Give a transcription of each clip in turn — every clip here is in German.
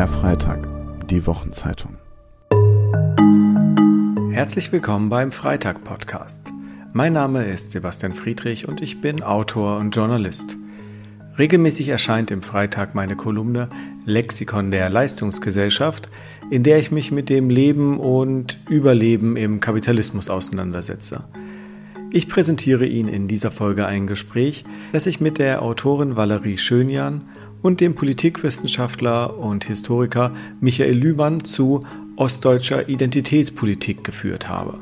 Der Freitag, die Wochenzeitung. Herzlich willkommen beim Freitag-Podcast. Mein Name ist Sebastian Friedrich und ich bin Autor und Journalist. Regelmäßig erscheint im Freitag meine Kolumne Lexikon der Leistungsgesellschaft, in der ich mich mit dem Leben und Überleben im Kapitalismus auseinandersetze. Ich präsentiere Ihnen in dieser Folge ein Gespräch, das ich mit der Autorin Valerie Schönjan und dem Politikwissenschaftler und Historiker Michael Lühmann zu ostdeutscher Identitätspolitik geführt habe.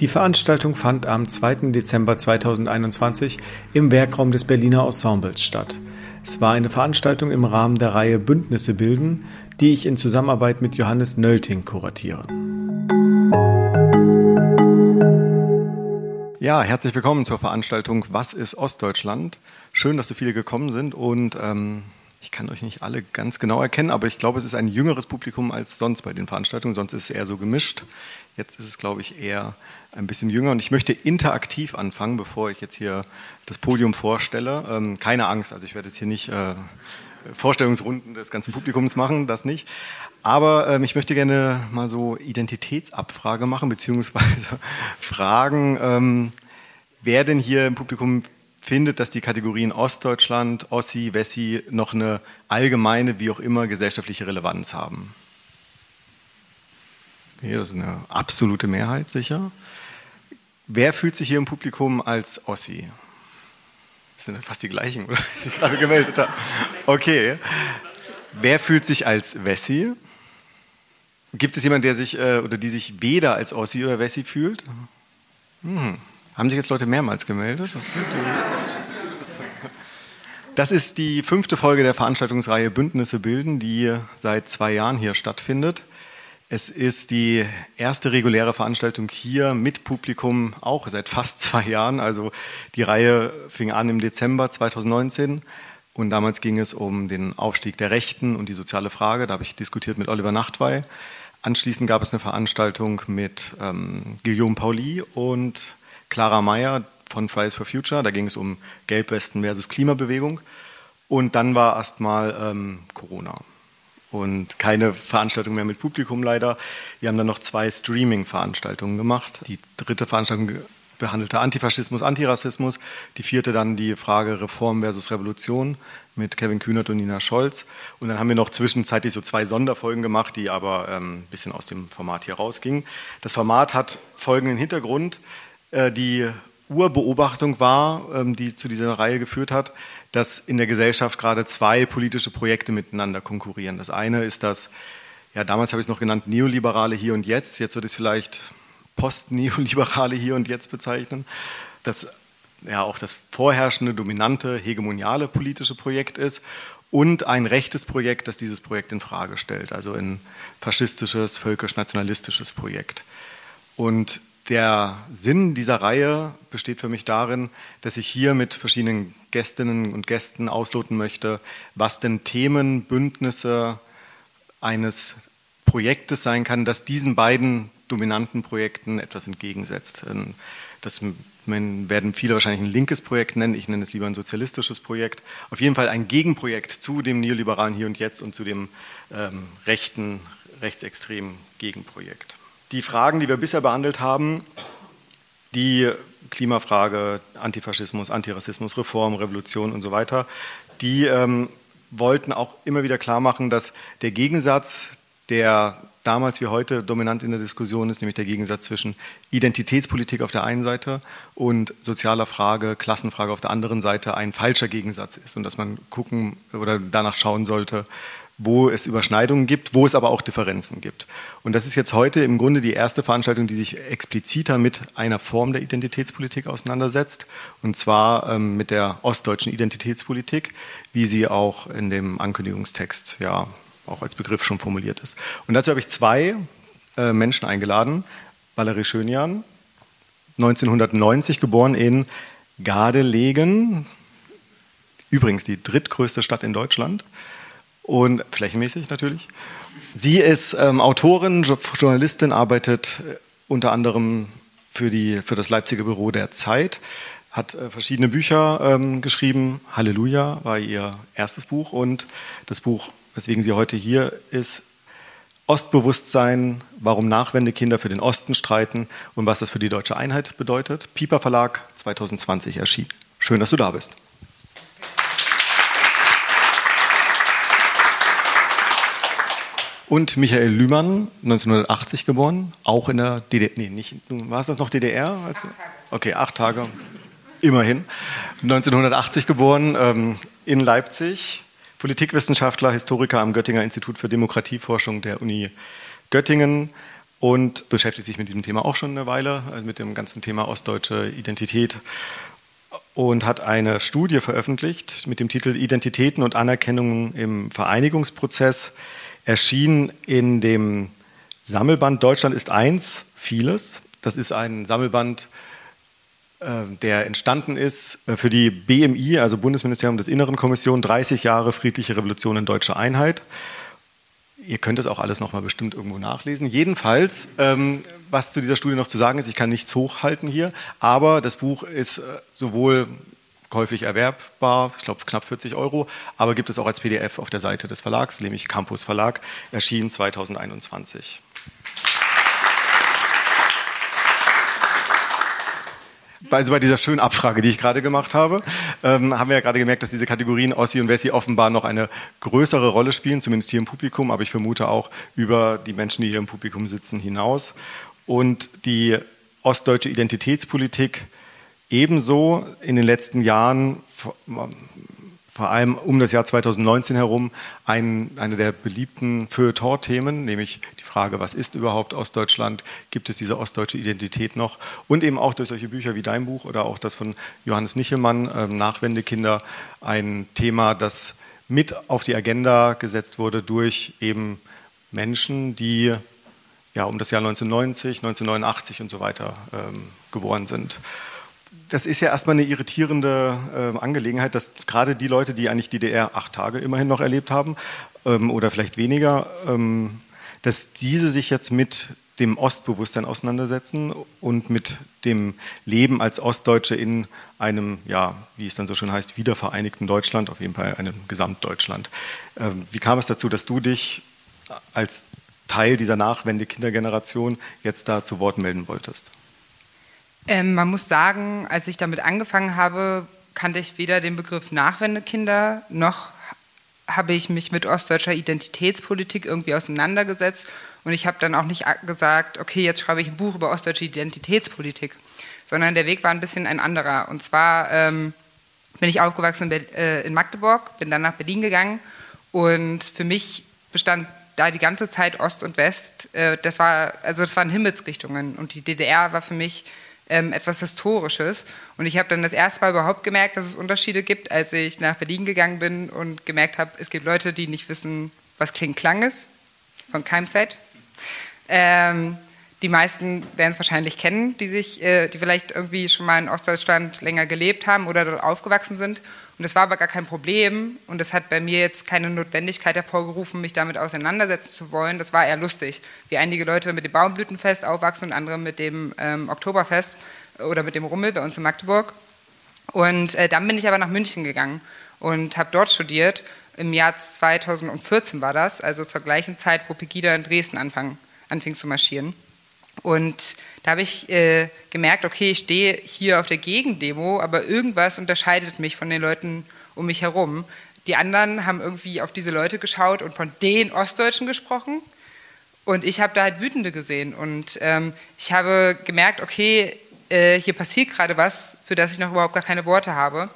Die Veranstaltung fand am 2. Dezember 2021 im Werkraum des Berliner Ensembles statt. Es war eine Veranstaltung im Rahmen der Reihe Bündnisse bilden, die ich in Zusammenarbeit mit Johannes Nölting kuratiere. Ja, herzlich willkommen zur Veranstaltung Was ist Ostdeutschland? Schön, dass so viele gekommen sind und ähm, ich kann euch nicht alle ganz genau erkennen, aber ich glaube, es ist ein jüngeres Publikum als sonst bei den Veranstaltungen. Sonst ist es eher so gemischt. Jetzt ist es, glaube ich, eher ein bisschen jünger. Und ich möchte interaktiv anfangen, bevor ich jetzt hier das Podium vorstelle. Ähm, keine Angst, also ich werde jetzt hier nicht äh, Vorstellungsrunden des ganzen Publikums machen, das nicht. Aber ähm, ich möchte gerne mal so Identitätsabfrage machen, beziehungsweise fragen, ähm, wer denn hier im Publikum findet, dass die Kategorien Ostdeutschland, Ossi, Wessi noch eine allgemeine, wie auch immer, gesellschaftliche Relevanz haben. Okay, das ist eine absolute Mehrheit, sicher. Wer fühlt sich hier im Publikum als Ossi? Das sind fast die gleichen, oder? Die ich gerade gemeldet habe. Okay. Wer fühlt sich als Wessi? Gibt es jemanden, der sich äh, oder die sich weder als Ossi oder Wessi fühlt? Hm. Haben sich jetzt Leute mehrmals gemeldet? Das, das ist die fünfte Folge der Veranstaltungsreihe Bündnisse bilden, die seit zwei Jahren hier stattfindet. Es ist die erste reguläre Veranstaltung hier mit Publikum, auch seit fast zwei Jahren. Also die Reihe fing an im Dezember 2019 und damals ging es um den Aufstieg der Rechten und die soziale Frage. Da habe ich diskutiert mit Oliver Nachtwey. Anschließend gab es eine Veranstaltung mit ähm, Guillaume Pauli und Clara Meyer von Fridays for Future. Da ging es um Gelbwesten versus Klimabewegung. Und dann war erstmal ähm, Corona. Und keine Veranstaltung mehr mit Publikum leider. Wir haben dann noch zwei Streaming-Veranstaltungen gemacht. Die dritte Veranstaltung behandelte Antifaschismus, Antirassismus. Die vierte dann die Frage Reform versus Revolution mit Kevin Kühnert und Nina Scholz. Und dann haben wir noch zwischenzeitlich so zwei Sonderfolgen gemacht, die aber ähm, ein bisschen aus dem Format hier rausgingen. Das Format hat folgenden Hintergrund. Äh, die Urbeobachtung war, ähm, die zu dieser Reihe geführt hat, dass in der Gesellschaft gerade zwei politische Projekte miteinander konkurrieren. Das eine ist das, ja, damals habe ich es noch genannt, neoliberale Hier und Jetzt. Jetzt wird es vielleicht postneoliberale Hier und Jetzt bezeichnen. Das ja auch das vorherrschende, dominante, hegemoniale politische Projekt ist und ein rechtes Projekt, das dieses Projekt in Frage stellt, also ein faschistisches, völkisch-nationalistisches Projekt. Und der Sinn dieser Reihe besteht für mich darin, dass ich hier mit verschiedenen Gästinnen und Gästen ausloten möchte, was denn Themen, Bündnisse eines Projektes sein kann, das diesen beiden dominanten Projekten etwas entgegensetzt. Ähm, das werden viele wahrscheinlich ein linkes Projekt nennen, ich nenne es lieber ein sozialistisches Projekt. Auf jeden Fall ein Gegenprojekt zu dem neoliberalen Hier und Jetzt und zu dem ähm, rechten, rechtsextremen Gegenprojekt. Die Fragen, die wir bisher behandelt haben, die Klimafrage, Antifaschismus, Antirassismus, Reform, Revolution und so weiter, die ähm, wollten auch immer wieder klar machen, dass der Gegensatz, der damals wie heute dominant in der Diskussion ist, nämlich der Gegensatz zwischen Identitätspolitik auf der einen Seite und sozialer Frage, Klassenfrage auf der anderen Seite ein falscher Gegensatz ist und dass man gucken oder danach schauen sollte, wo es Überschneidungen gibt, wo es aber auch Differenzen gibt. Und das ist jetzt heute im Grunde die erste Veranstaltung, die sich expliziter mit einer Form der Identitätspolitik auseinandersetzt, und zwar ähm, mit der ostdeutschen Identitätspolitik, wie sie auch in dem Ankündigungstext ja auch als Begriff schon formuliert ist. Und dazu habe ich zwei äh, Menschen eingeladen. Valerie Schönjan, 1990 geboren in Gardelegen, übrigens die drittgrößte Stadt in Deutschland und flächenmäßig natürlich. Sie ist ähm, Autorin, Journalistin, arbeitet äh, unter anderem für, die, für das Leipziger Büro der Zeit, hat äh, verschiedene Bücher ähm, geschrieben. Halleluja war ihr erstes Buch und das Buch weswegen sie heute hier ist. Ostbewusstsein, warum Nachwendekinder für den Osten streiten und was das für die deutsche Einheit bedeutet. Pieper Verlag 2020 erschienen. Schön, dass du da bist. Und Michael Lühmann, 1980 geboren, auch in der DDR. Nee, nicht, war es das noch DDR? Tage. Okay, acht Tage. Immerhin. 1980 geboren, ähm, in Leipzig. Politikwissenschaftler, Historiker am Göttinger Institut für Demokratieforschung der Uni Göttingen und beschäftigt sich mit diesem Thema auch schon eine Weile, also mit dem ganzen Thema ostdeutsche Identität und hat eine Studie veröffentlicht mit dem Titel Identitäten und Anerkennung im Vereinigungsprozess erschien in dem Sammelband Deutschland ist eins, vieles. Das ist ein Sammelband, äh, der entstanden ist äh, für die BMI, also Bundesministerium des Inneren Kommission, 30 Jahre friedliche Revolution in deutscher Einheit. Ihr könnt das auch alles nochmal bestimmt irgendwo nachlesen. Jedenfalls, ähm, was zu dieser Studie noch zu sagen ist, ich kann nichts hochhalten hier, aber das Buch ist äh, sowohl käuflich erwerbbar, ich glaube knapp 40 Euro, aber gibt es auch als PDF auf der Seite des Verlags, nämlich Campus Verlag, erschienen 2021. Also bei dieser schönen Abfrage, die ich gerade gemacht habe, ähm, haben wir ja gerade gemerkt, dass diese Kategorien Ossi und Wessi offenbar noch eine größere Rolle spielen, zumindest hier im Publikum, aber ich vermute auch über die Menschen, die hier im Publikum sitzen, hinaus. Und die ostdeutsche Identitätspolitik ebenso in den letzten Jahren, vor allem um das Jahr 2019 herum, ein, eine der beliebten Feuilleton-Themen, nämlich Frage, was ist überhaupt Ostdeutschland? Gibt es diese ostdeutsche Identität noch? Und eben auch durch solche Bücher wie dein Buch oder auch das von Johannes Nichelmann, äh, Nachwendekinder, ein Thema, das mit auf die Agenda gesetzt wurde durch eben Menschen, die ja, um das Jahr 1990, 1989 und so weiter ähm, geboren sind das ist ja erstmal eine irritierende äh, Angelegenheit, dass gerade die Leute, die eigentlich DDR acht Tage immerhin noch erlebt haben ähm, oder vielleicht weniger, ähm, dass diese sich jetzt mit dem Ostbewusstsein auseinandersetzen und mit dem Leben als Ostdeutsche in einem, ja, wie es dann so schön heißt, wiedervereinigten Deutschland, auf jeden Fall einem Gesamtdeutschland. Ähm, wie kam es dazu, dass du dich als Teil dieser Nachwende-Kindergeneration jetzt da zu Wort melden wolltest? Ähm, man muss sagen, als ich damit angefangen habe, kannte ich weder den Begriff Nachwendekinder noch habe ich mich mit ostdeutscher Identitätspolitik irgendwie auseinandergesetzt und ich habe dann auch nicht gesagt, okay, jetzt schreibe ich ein Buch über ostdeutsche Identitätspolitik, sondern der Weg war ein bisschen ein anderer. Und zwar ähm, bin ich aufgewachsen in, äh, in Magdeburg, bin dann nach Berlin gegangen und für mich bestand da die ganze Zeit Ost und West. Äh, das war also das waren Himmelsrichtungen und die DDR war für mich ähm, etwas Historisches. Und ich habe dann das erste Mal überhaupt gemerkt, dass es Unterschiede gibt, als ich nach Berlin gegangen bin und gemerkt habe, es gibt Leute, die nicht wissen, was Kling-Klang ist, von Keimzeit. Ähm, die meisten werden es wahrscheinlich kennen, die sich, äh, die vielleicht irgendwie schon mal in Ostdeutschland länger gelebt haben oder dort aufgewachsen sind. Und das war aber gar kein Problem und das hat bei mir jetzt keine Notwendigkeit hervorgerufen, mich damit auseinandersetzen zu wollen. Das war eher lustig, wie einige Leute mit dem Baumblütenfest aufwachsen und andere mit dem ähm, Oktoberfest oder mit dem Rummel bei uns in Magdeburg. Und äh, dann bin ich aber nach München gegangen und habe dort studiert. Im Jahr 2014 war das, also zur gleichen Zeit, wo Pegida in Dresden anfang, anfing zu marschieren. Und da habe ich äh, gemerkt, okay, ich stehe hier auf der Gegendemo, aber irgendwas unterscheidet mich von den Leuten um mich herum. Die anderen haben irgendwie auf diese Leute geschaut und von den Ostdeutschen gesprochen. Und ich habe da halt Wütende gesehen. Und ähm, ich habe gemerkt, okay, äh, hier passiert gerade was, für das ich noch überhaupt gar keine Worte habe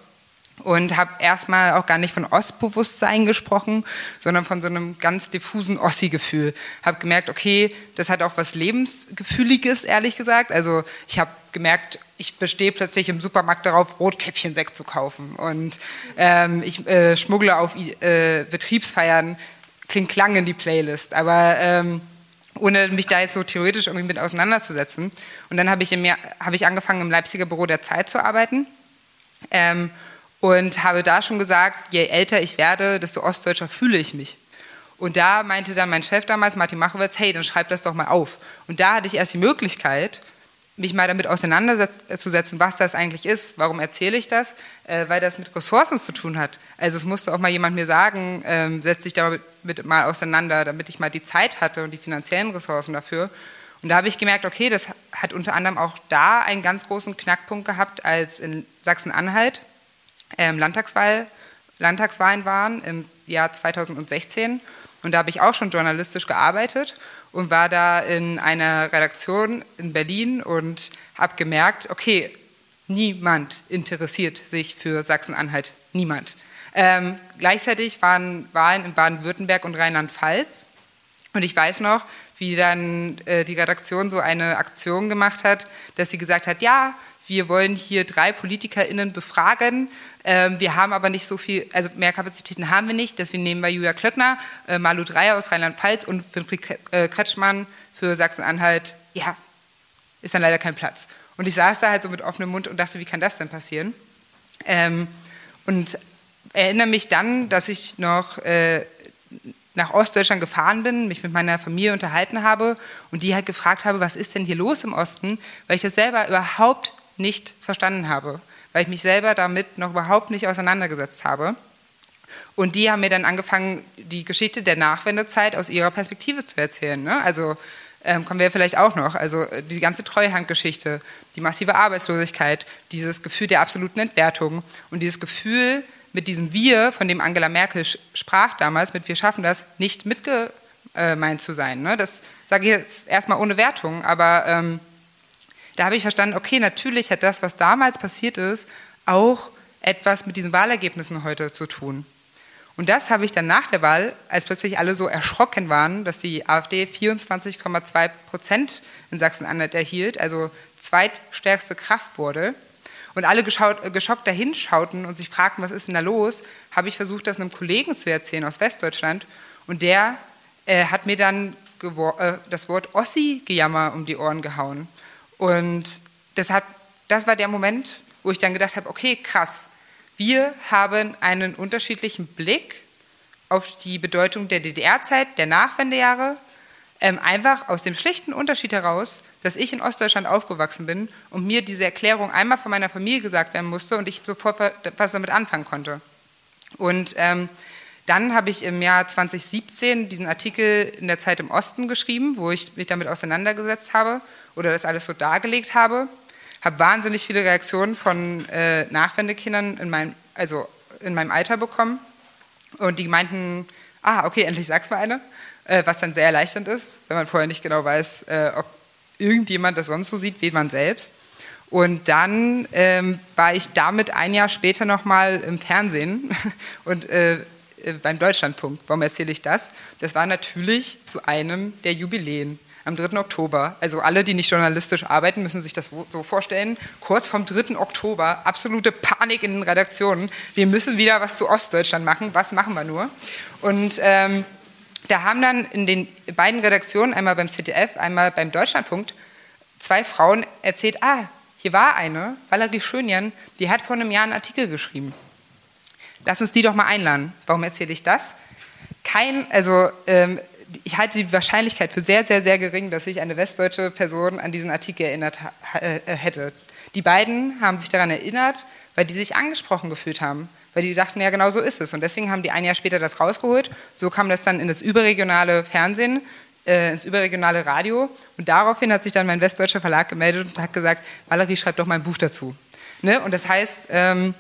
und habe erstmal auch gar nicht von Ostbewusstsein gesprochen, sondern von so einem ganz diffusen Ossi-Gefühl. Habe gemerkt, okay, das hat auch was Lebensgefühliges, ehrlich gesagt. Also ich habe gemerkt, ich bestehe plötzlich im Supermarkt darauf, Rotkäppchen-Sekt zu kaufen. Und ähm, ich äh, schmuggle auf äh, Betriebsfeiern klingt klang in die Playlist. Aber ähm, ohne mich da jetzt so theoretisch irgendwie mit auseinanderzusetzen. Und dann habe ich, hab ich angefangen, im Leipziger Büro der Zeit zu arbeiten. Ähm, und habe da schon gesagt, je älter ich werde, desto ostdeutscher fühle ich mich. Und da meinte dann mein Chef damals, Martin Machowitz, hey, dann schreib das doch mal auf. Und da hatte ich erst die Möglichkeit, mich mal damit auseinanderzusetzen, was das eigentlich ist. Warum erzähle ich das? Äh, weil das mit Ressourcen zu tun hat. Also es musste auch mal jemand mir sagen, ähm, setz dich damit mal auseinander, damit ich mal die Zeit hatte und die finanziellen Ressourcen dafür. Und da habe ich gemerkt, okay, das hat unter anderem auch da einen ganz großen Knackpunkt gehabt, als in Sachsen-Anhalt ähm, Landtagswahl, Landtagswahlen waren im Jahr 2016. Und da habe ich auch schon journalistisch gearbeitet und war da in einer Redaktion in Berlin und habe gemerkt, okay, niemand interessiert sich für Sachsen-Anhalt, niemand. Ähm, gleichzeitig waren Wahlen in Baden-Württemberg und Rheinland-Pfalz und ich weiß noch, wie dann äh, die Redaktion so eine Aktion gemacht hat, dass sie gesagt hat, ja, wir wollen hier drei PolitikerInnen befragen. Ähm, wir haben aber nicht so viel, also mehr Kapazitäten haben wir nicht. Deswegen nehmen wir Julia Klöckner, äh, Malu Dreyer aus Rheinland-Pfalz und Winfried äh, Kretschmann für Sachsen-Anhalt. Ja, ist dann leider kein Platz. Und ich saß da halt so mit offenem Mund und dachte, wie kann das denn passieren? Ähm, und erinnere mich dann, dass ich noch äh, nach Ostdeutschland gefahren bin, mich mit meiner Familie unterhalten habe und die halt gefragt habe, was ist denn hier los im Osten, weil ich das selber überhaupt nicht verstanden habe, weil ich mich selber damit noch überhaupt nicht auseinandergesetzt habe. Und die haben mir dann angefangen, die Geschichte der Nachwendezeit aus ihrer Perspektive zu erzählen. Ne? Also ähm, kommen wir vielleicht auch noch. Also äh, die ganze Treuhandgeschichte, die massive Arbeitslosigkeit, dieses Gefühl der absoluten Entwertung und dieses Gefühl, mit diesem Wir, von dem Angela Merkel sprach damals, mit Wir schaffen das, nicht mitgemeint zu sein. Ne? Das sage ich jetzt erstmal ohne Wertung, aber ähm, da habe ich verstanden, okay, natürlich hat das, was damals passiert ist, auch etwas mit diesen Wahlergebnissen heute zu tun. Und das habe ich dann nach der Wahl, als plötzlich alle so erschrocken waren, dass die AfD 24,2 Prozent in Sachsen-Anhalt erhielt, also zweitstärkste Kraft wurde, und alle geschaut, äh, geschockt dahin schauten und sich fragten, was ist denn da los, habe ich versucht, das einem Kollegen zu erzählen aus Westdeutschland. Und der äh, hat mir dann äh, das Wort Ossi-Gejammer um die Ohren gehauen. Und das, hat, das war der Moment, wo ich dann gedacht habe, okay, krass, wir haben einen unterschiedlichen Blick auf die Bedeutung der DDR-Zeit, der Nachwendejahre, ähm, einfach aus dem schlichten Unterschied heraus, dass ich in Ostdeutschland aufgewachsen bin und mir diese Erklärung einmal von meiner Familie gesagt werden musste und ich sofort was damit anfangen konnte. Und ähm, dann habe ich im Jahr 2017 diesen Artikel in der Zeit im Osten geschrieben, wo ich mich damit auseinandergesetzt habe oder das alles so dargelegt habe. Habe wahnsinnig viele Reaktionen von äh, Nachwendekindern in meinem, also in meinem Alter bekommen. Und die meinten, ah, okay, endlich sag's mal eine. Äh, was dann sehr erleichternd ist, wenn man vorher nicht genau weiß, äh, ob irgendjemand das sonst so sieht wie man selbst. Und dann ähm, war ich damit ein Jahr später nochmal im Fernsehen und äh, äh, beim Deutschlandfunk. Warum erzähle ich das? Das war natürlich zu einem der Jubiläen am 3. Oktober. Also alle, die nicht journalistisch arbeiten, müssen sich das so vorstellen. Kurz vom 3. Oktober, absolute Panik in den Redaktionen. Wir müssen wieder was zu Ostdeutschland machen. Was machen wir nur? Und ähm, da haben dann in den beiden Redaktionen, einmal beim ZDF, einmal beim Deutschlandfunk, zwei Frauen erzählt, ah, hier war eine, Valerie Schönjan, die hat vor einem Jahr einen Artikel geschrieben. Lass uns die doch mal einladen. Warum erzähle ich das? Kein, also ähm, ich halte die Wahrscheinlichkeit für sehr, sehr, sehr gering, dass sich eine westdeutsche Person an diesen Artikel erinnert äh, hätte. Die beiden haben sich daran erinnert, weil die sich angesprochen gefühlt haben, weil die dachten, ja, genau so ist es. Und deswegen haben die ein Jahr später das rausgeholt. So kam das dann in das überregionale Fernsehen, äh, ins überregionale Radio. Und daraufhin hat sich dann mein westdeutscher Verlag gemeldet und hat gesagt, Valerie, schreib doch mal ein Buch dazu. Ne? Und das heißt, ähm,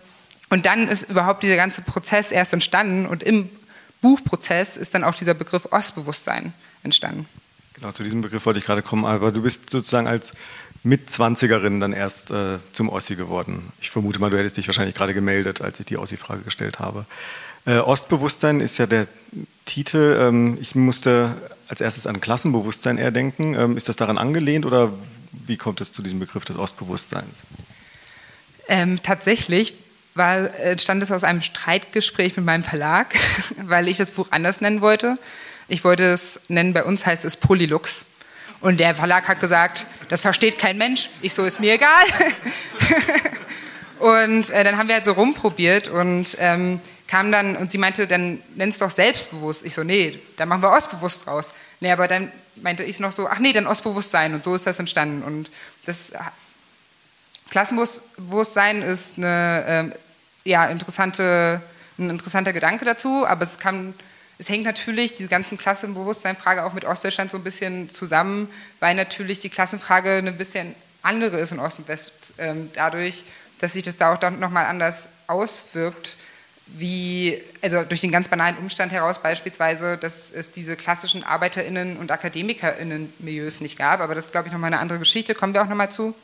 und dann ist überhaupt dieser ganze Prozess erst entstanden und im Buchprozess ist dann auch dieser Begriff Ostbewusstsein entstanden. Genau, zu diesem Begriff wollte ich gerade kommen, aber du bist sozusagen als Mitzwanzigerin dann erst äh, zum Ossi geworden. Ich vermute mal, du hättest dich wahrscheinlich gerade gemeldet, als ich die Ossi-Frage gestellt habe. Äh, Ostbewusstsein ist ja der Titel. Ähm, ich musste als erstes an Klassenbewusstsein eher denken. Ähm, ist das daran angelehnt oder wie kommt es zu diesem Begriff des Ostbewusstseins? Ähm, tatsächlich war, entstand es aus einem Streitgespräch mit meinem Verlag, weil ich das Buch anders nennen wollte. Ich wollte es nennen, bei uns heißt es Polylux. Und der Verlag hat gesagt, das versteht kein Mensch. Ich so, ist mir egal. und äh, dann haben wir halt so rumprobiert und ähm, kam dann, und sie meinte, dann nenn es doch selbstbewusst. Ich so, nee, dann machen wir ostbewusst raus. Nee, aber dann meinte ich noch so, ach nee, dann Ostbewusstsein und so ist das entstanden. Und das Klassenbewusstsein ist eine äh, ja, interessante, ein interessanter Gedanke dazu, aber es kann es hängt natürlich diese ganzen Klassenbewusstseinfrage auch mit Ostdeutschland so ein bisschen zusammen, weil natürlich die Klassenfrage ein bisschen andere ist in Ost und West, ähm, dadurch, dass sich das da auch nochmal anders auswirkt, wie, also durch den ganz banalen Umstand heraus beispielsweise, dass es diese klassischen ArbeiterInnen und AkademikerInnen-Milieus nicht gab, aber das ist, glaube ich, nochmal eine andere Geschichte, kommen wir auch nochmal zu.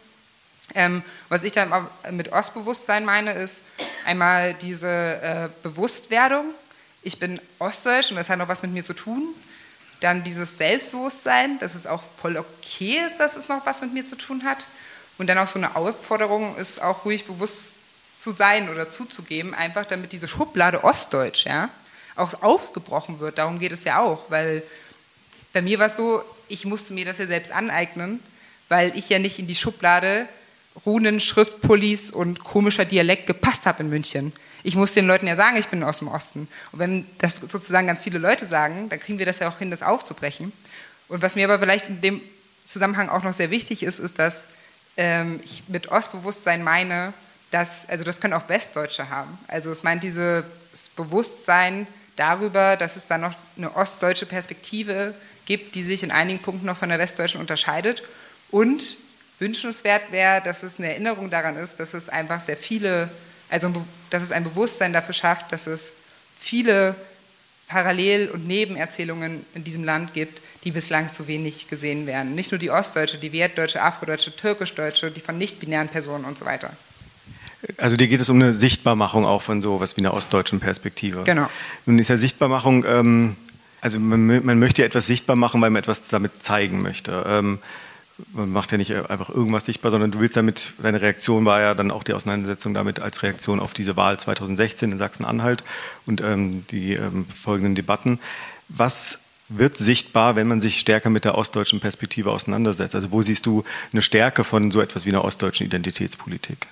Ähm, was ich dann mit Ostbewusstsein meine, ist einmal diese äh, Bewusstwerdung, ich bin ostdeutsch und das hat noch was mit mir zu tun. Dann dieses Selbstbewusstsein, dass es auch voll okay ist, dass es noch was mit mir zu tun hat. Und dann auch so eine Aufforderung ist auch ruhig bewusst zu sein oder zuzugeben, einfach damit diese Schublade Ostdeutsch ja, auch aufgebrochen wird. Darum geht es ja auch, weil bei mir war es so, ich musste mir das ja selbst aneignen, weil ich ja nicht in die Schublade Runen, Schriftpullis und komischer Dialekt gepasst habe in München ich muss den Leuten ja sagen, ich bin aus dem Osten. Und wenn das sozusagen ganz viele Leute sagen, dann kriegen wir das ja auch hin, das aufzubrechen. Und was mir aber vielleicht in dem Zusammenhang auch noch sehr wichtig ist, ist, dass ähm, ich mit Ostbewusstsein meine, dass, also das können auch Westdeutsche haben. Also es meint dieses Bewusstsein darüber, dass es da noch eine ostdeutsche Perspektive gibt, die sich in einigen Punkten noch von der westdeutschen unterscheidet. Und wünschenswert wäre, dass es eine Erinnerung daran ist, dass es einfach sehr viele also, dass es ein Bewusstsein dafür schafft, dass es viele Parallel- und Nebenerzählungen in diesem Land gibt, die bislang zu wenig gesehen werden. Nicht nur die ostdeutsche, die wertdeutsche, afrodeutsche, türkischdeutsche, die von nicht-binären Personen und so weiter. Also dir geht es um eine Sichtbarmachung auch von so was wie einer ostdeutschen Perspektive. Genau. Nun ist ja Sichtbarmachung, ähm, also man, man, möchte ja etwas sichtbar machen, weil man etwas damit zeigen möchte. Ähm, man macht ja nicht einfach irgendwas sichtbar, sondern du willst damit, deine Reaktion war ja dann auch die Auseinandersetzung damit als Reaktion auf diese Wahl 2016 in Sachsen-Anhalt und ähm, die ähm, folgenden Debatten. Was wird sichtbar, wenn man sich stärker mit der ostdeutschen Perspektive auseinandersetzt? Also wo siehst du eine Stärke von so etwas wie einer ostdeutschen Identitätspolitik?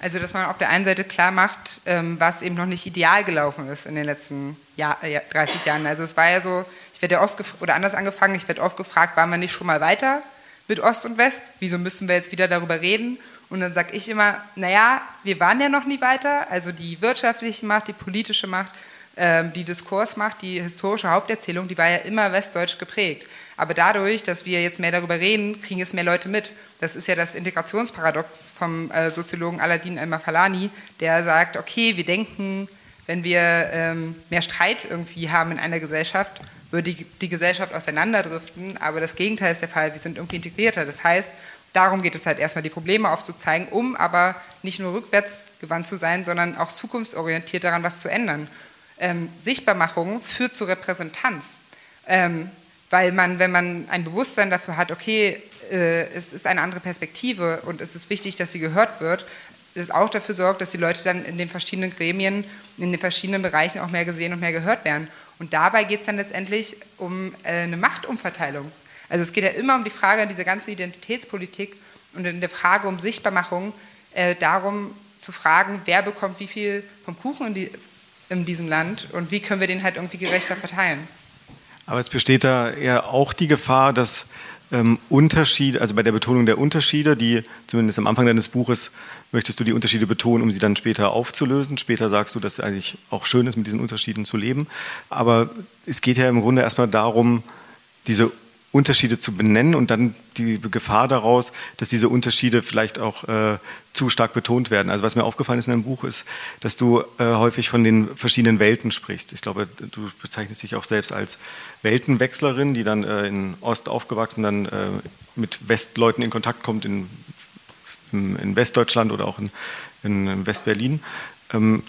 Also, dass man auf der einen Seite klar macht, ähm, was eben noch nicht ideal gelaufen ist in den letzten Jahr, 30 Jahren. Also es war ja so, ich werde ja oft, oder anders angefangen, ich werde oft gefragt, war man nicht schon mal weiter? Mit Ost und West, wieso müssen wir jetzt wieder darüber reden? Und dann sage ich immer, naja, wir waren ja noch nie weiter, also die wirtschaftliche Macht, die politische Macht, ähm, die Diskursmacht, die historische Haupterzählung, die war ja immer westdeutsch geprägt. Aber dadurch, dass wir jetzt mehr darüber reden, kriegen es mehr Leute mit. Das ist ja das Integrationsparadox vom äh, Soziologen Aladin El-Mafalani, der sagt, okay, wir denken, wenn wir ähm, mehr Streit irgendwie haben in einer Gesellschaft, würde die, Gesellschaft auseinanderdriften, aber das Gegenteil ist der Fall, wir sind irgendwie integrierter. Das heißt, darum geht es halt erstmal, die Probleme aufzuzeigen, um aber nicht nur rückwärts gewandt zu sein, sondern auch zukunftsorientiert daran was zu ändern. Ähm, Sichtbarmachung führt zu Repräsentanz, ähm, weil man, wenn man ein Bewusstsein dafür hat, okay, äh, es ist eine andere Perspektive und es ist wichtig, dass sie gehört wird, es auch dafür sorgt, dass die Leute dann in den verschiedenen Gremien, in den verschiedenen Bereichen auch mehr gesehen und mehr gehört werden. Und dabei geht es dann letztendlich um äh, eine Machtumverteilung. Also es geht ja immer um die Frage dieser ganzen Identitätspolitik und in der Frage um Sichtbarmachung äh, darum zu fragen, wer bekommt wie viel vom Kuchen in, die, in diesem Land und wie können wir den halt irgendwie gerechter verteilen. Aber es besteht da ja auch die Gefahr, dass ähm, Unterschiede, also bei der Betonung der Unterschiede, die zumindest am Anfang deines Buches möchtest du die Unterschiede betonen, um sie dann später aufzulösen. Später sagst du, dass es eigentlich auch schön ist, mit diesen Unterschieden zu leben. Aber es geht ja im Grunde erstmal darum, diese Unterschiede zu benennen und dann die Gefahr daraus, dass diese Unterschiede vielleicht auch äh, zu stark betont werden. Also was mir aufgefallen ist in deinem Buch ist, dass du äh, häufig von den verschiedenen Welten sprichst. Ich glaube, du bezeichnest dich auch selbst als Weltenwechslerin, die dann äh, in Ost aufgewachsen, dann äh, mit Westleuten in Kontakt kommt, in, in, Westdeutschland oder auch in, in Westberlin. Ähm,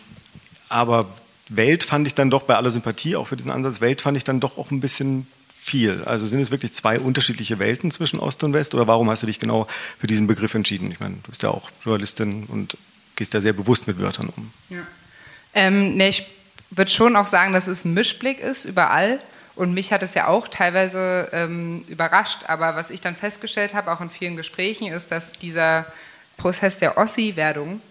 aber Welt fand ich dann doch bei aller Sympathie auch für diesen Ansatz, Welt fand ich dann doch auch ein bisschen viel? Also sind es wirklich zwei unterschiedliche Welten zwischen Ost und West oder warum hast du dich genau für diesen Begriff entschieden? Ich meine, du bist ja auch Journalistin und gehst ja sehr bewusst mit Wörtern um. Ja. Ähm, nee, ich würde schon auch sagen, dass es ein Mischblick ist überall. Und mich hat es ja auch teilweise ähm, überrascht. Aber was ich dann festgestellt habe, auch in vielen Gesprächen, ist, dass dieser Prozess der Ossi-Werdung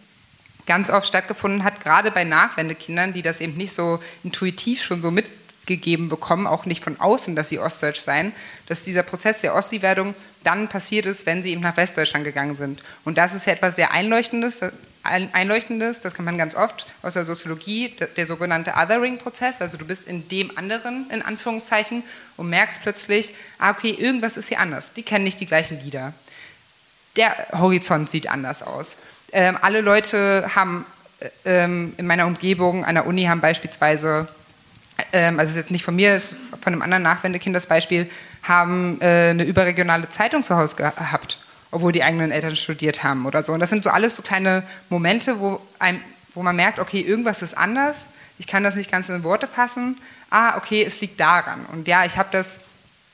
ganz oft stattgefunden hat, gerade bei Nachwendekindern, die das eben nicht so intuitiv schon so mit mitgegeben bekommen, auch nicht von außen, dass sie ostdeutsch seien, dass dieser Prozess der Ossi-Werdung dann passiert ist, wenn sie eben nach Westdeutschland gegangen sind. Und das ist ja etwas sehr Einleuchtendes, Einleuchtendes, das kann man ganz oft aus der Soziologie, der sogenannte Othering-Prozess, also du bist in dem anderen, in Anführungszeichen, und merkst plötzlich, ah, okay, irgendwas ist hier anders, die kennen nicht die gleichen Lieder. Der Horizont sieht anders aus. Ähm, alle Leute haben äh, ähm, in meiner Umgebung an der Uni haben beispielsweise, ähm, also es ist jetzt nicht von mir, es ist von einem anderen Nachwendekind das Beispiel, haben äh, eine überregionale Zeitung zu Hause gehabt obwohl die eigenen Eltern studiert haben oder so. Und das sind so alles so kleine Momente, wo, einem, wo man merkt, okay, irgendwas ist anders, ich kann das nicht ganz in Worte fassen. Ah, okay, es liegt daran. Und ja, ich habe das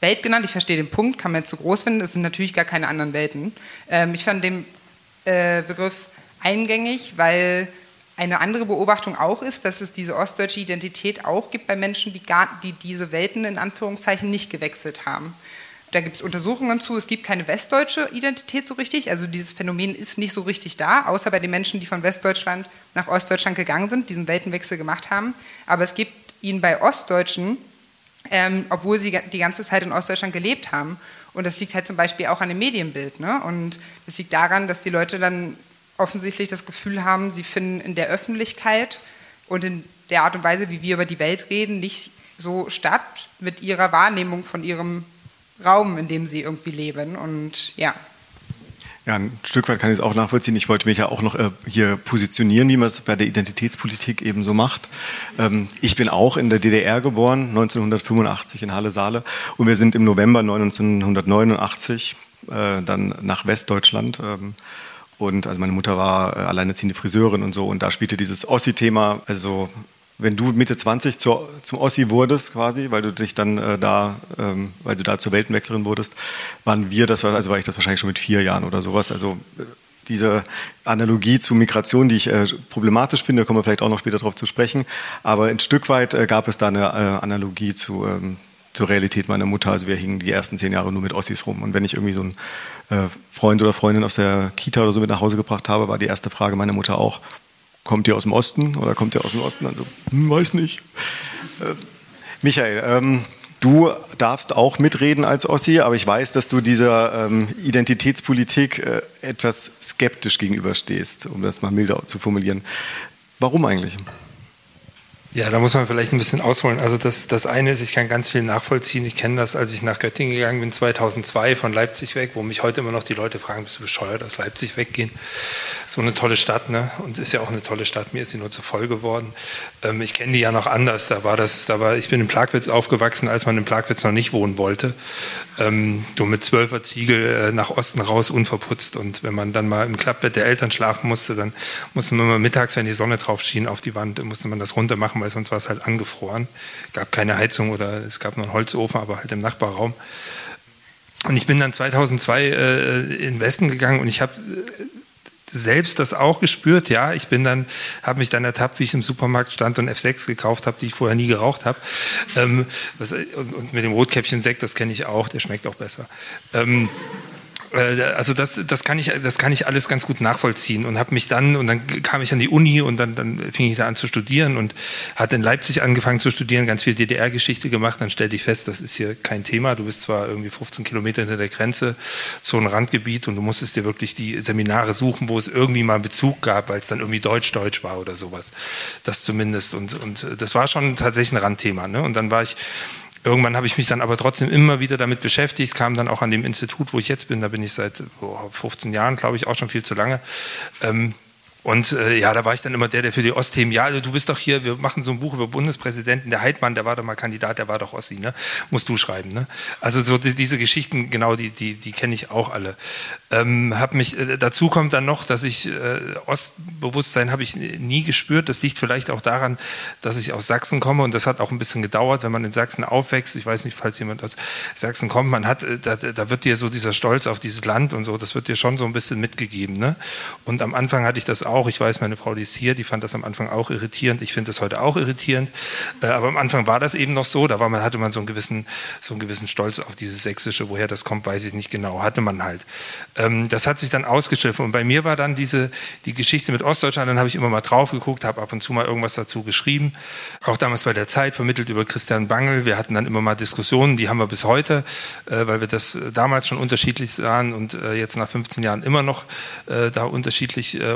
Welt genannt, ich verstehe den Punkt, kann man jetzt zu groß finden, es sind natürlich gar keine anderen Welten. Ähm, ich fand den äh, Begriff eingängig, weil eine andere Beobachtung auch ist, dass es diese ostdeutsche Identität auch gibt bei Menschen, die, gar, die diese Welten in Anführungszeichen nicht gewechselt haben. Da gibt es Untersuchungen zu, es gibt keine westdeutsche Identität so richtig, also dieses Phänomen ist nicht so richtig da, außer bei den Menschen, die von Westdeutschland nach Ostdeutschland gegangen sind, diesen Weltenwechsel gemacht haben. Aber es gibt ihn bei Ostdeutschen, ähm, obwohl sie die ganze Zeit in Ostdeutschland gelebt haben. Und das liegt halt zum Beispiel auch an dem Medienbild. Ne? Und das liegt daran, dass die Leute dann offensichtlich das Gefühl haben, sie finden in der Öffentlichkeit und in der Art und Weise, wie wir über die Welt reden, nicht so statt mit ihrer Wahrnehmung von ihrem Raum, in dem sie irgendwie leben. Und ja. Ja, ein Stück weit kann ich es auch nachvollziehen. Ich wollte mich ja auch noch äh, hier positionieren, wie man es bei der Identitätspolitik eben so macht. Ähm, ich bin auch in der DDR geboren, 1985 in Halle-Saale. Und wir sind im November 1989 äh, dann nach Westdeutschland. Ähm, und also meine Mutter war äh, alleinerziehende Friseurin und so. Und da spielte dieses Ossi-Thema, also wenn du Mitte 20 zur, zum Ossi wurdest, quasi, weil du dich dann äh, da, ähm, weil du da zur Weltenwechselin wurdest, waren wir, das war, also war ich das wahrscheinlich schon mit vier Jahren oder sowas. Also äh, diese Analogie zu Migration, die ich äh, problematisch finde, kommen wir vielleicht auch noch später darauf zu sprechen. Aber ein Stück weit äh, gab es da eine äh, Analogie zu, ähm, zur Realität meiner Mutter. Also wir hingen die ersten zehn Jahre nur mit Ossis rum. Und wenn ich irgendwie so einen äh, Freund oder Freundin aus der Kita oder so mit nach Hause gebracht habe, war die erste Frage meiner Mutter auch, kommt ihr aus dem Osten oder kommt ihr aus dem Osten? Also, hm, weiß nicht. Äh, Michael, ähm, du darfst auch mitreden als Ossi, aber ich weiß, dass du dieser ähm, Identitätspolitik äh, etwas skeptisch gegenüberstehst, um das mal milder zu formulieren. Warum eigentlich? Ja, da muss man vielleicht ein bisschen ausholen. Also das, das eine ist, ich kann ganz viel nachvollziehen. Ich kenne das, als ich nach Göttingen gegangen bin, 2002 von Leipzig weg, wo mich heute immer noch die Leute fragen, bist du bescheuert, aus Leipzig weggehen? So eine tolle Stadt, ne? Und es ist ja auch eine tolle Stadt, mir ist sie nur zu voll geworden. Ähm, ich kenne die ja noch anders. Da war das, da war, ich bin in Plagwitz aufgewachsen, als man in Plagwitz noch nicht wohnen wollte. Ähm, so mit zwölfer Ziegel äh, nach Osten raus, unverputzt. Und wenn man dann mal im Klappbett der Eltern schlafen musste, dann musste man mal mittags, wenn die Sonne drauf schien, auf die Wand, musste man das runter machen, weil sonst war es halt angefroren. Gab keine Heizung oder es gab nur einen Holzofen, aber halt im Nachbarraum. Und ich bin dann 2002 äh, in den Westen gegangen und ich habe äh, selbst das auch gespürt. Ja, ich bin dann, habe mich dann ertappt, wie ich im Supermarkt stand und F6 gekauft habe, die ich vorher nie geraucht habe. Ähm, und, und, mit dem Rotkäppchen Sekt, das kenne ich auch, der schmeckt auch besser. Ähm, äh, also das, das kann ich, das kann ich alles ganz gut nachvollziehen und habe mich dann und dann kam ich an die Uni und dann, dann fing ich da an zu studieren und hatte in Leipzig angefangen zu studieren, ganz viel DDR-Geschichte gemacht. Dann stellte ich fest, das ist hier kein Thema. Du bist zwar irgendwie 15 Kilometer hinter der Grenze, so ein Randgebiet und du musstest dir wirklich die Seminare suchen, wo es irgendwie mal einen Bezug gab, weil es dann irgendwie Deutsch-Deutsch war oder sowas. Das zumindest und und das war schon tatsächlich ein Randthema. Ne? Und dann war ich Irgendwann habe ich mich dann aber trotzdem immer wieder damit beschäftigt, kam dann auch an dem Institut, wo ich jetzt bin, da bin ich seit oh, 15 Jahren, glaube ich, auch schon viel zu lange. Ähm, und äh, ja, da war ich dann immer der, der für die Ostthemen, ja, du bist doch hier, wir machen so ein Buch über Bundespräsidenten, der Heidmann, der war doch mal Kandidat, der war doch Ossi, ne? Musst du schreiben, ne? Also so die, diese Geschichten, genau, die, die, die kenne ich auch alle. Ähm, hab mich, äh, dazu kommt dann noch, dass ich äh, Ostbewusstsein habe ich nie gespürt. Das liegt vielleicht auch daran, dass ich aus Sachsen komme und das hat auch ein bisschen gedauert, wenn man in Sachsen aufwächst. Ich weiß nicht, falls jemand aus Sachsen kommt, man hat, äh, da, da wird dir so dieser Stolz auf dieses Land und so, das wird dir schon so ein bisschen mitgegeben, ne? Und am Anfang hatte ich das auch auch. Ich weiß, meine Frau, die ist hier, die fand das am Anfang auch irritierend. Ich finde das heute auch irritierend. Äh, aber am Anfang war das eben noch so. Da war man, hatte man so einen gewissen, so einen gewissen Stolz auf dieses Sächsische. Woher das kommt, weiß ich nicht genau. Hatte man halt. Ähm, das hat sich dann ausgeschliffen. Und bei mir war dann diese, die Geschichte mit Ostdeutschland. Dann habe ich immer mal drauf geguckt, habe ab und zu mal irgendwas dazu geschrieben. Auch damals bei der Zeit vermittelt über Christian Bangel. Wir hatten dann immer mal Diskussionen, die haben wir bis heute, äh, weil wir das damals schon unterschiedlich sahen und äh, jetzt nach 15 Jahren immer noch äh, da unterschiedlich äh,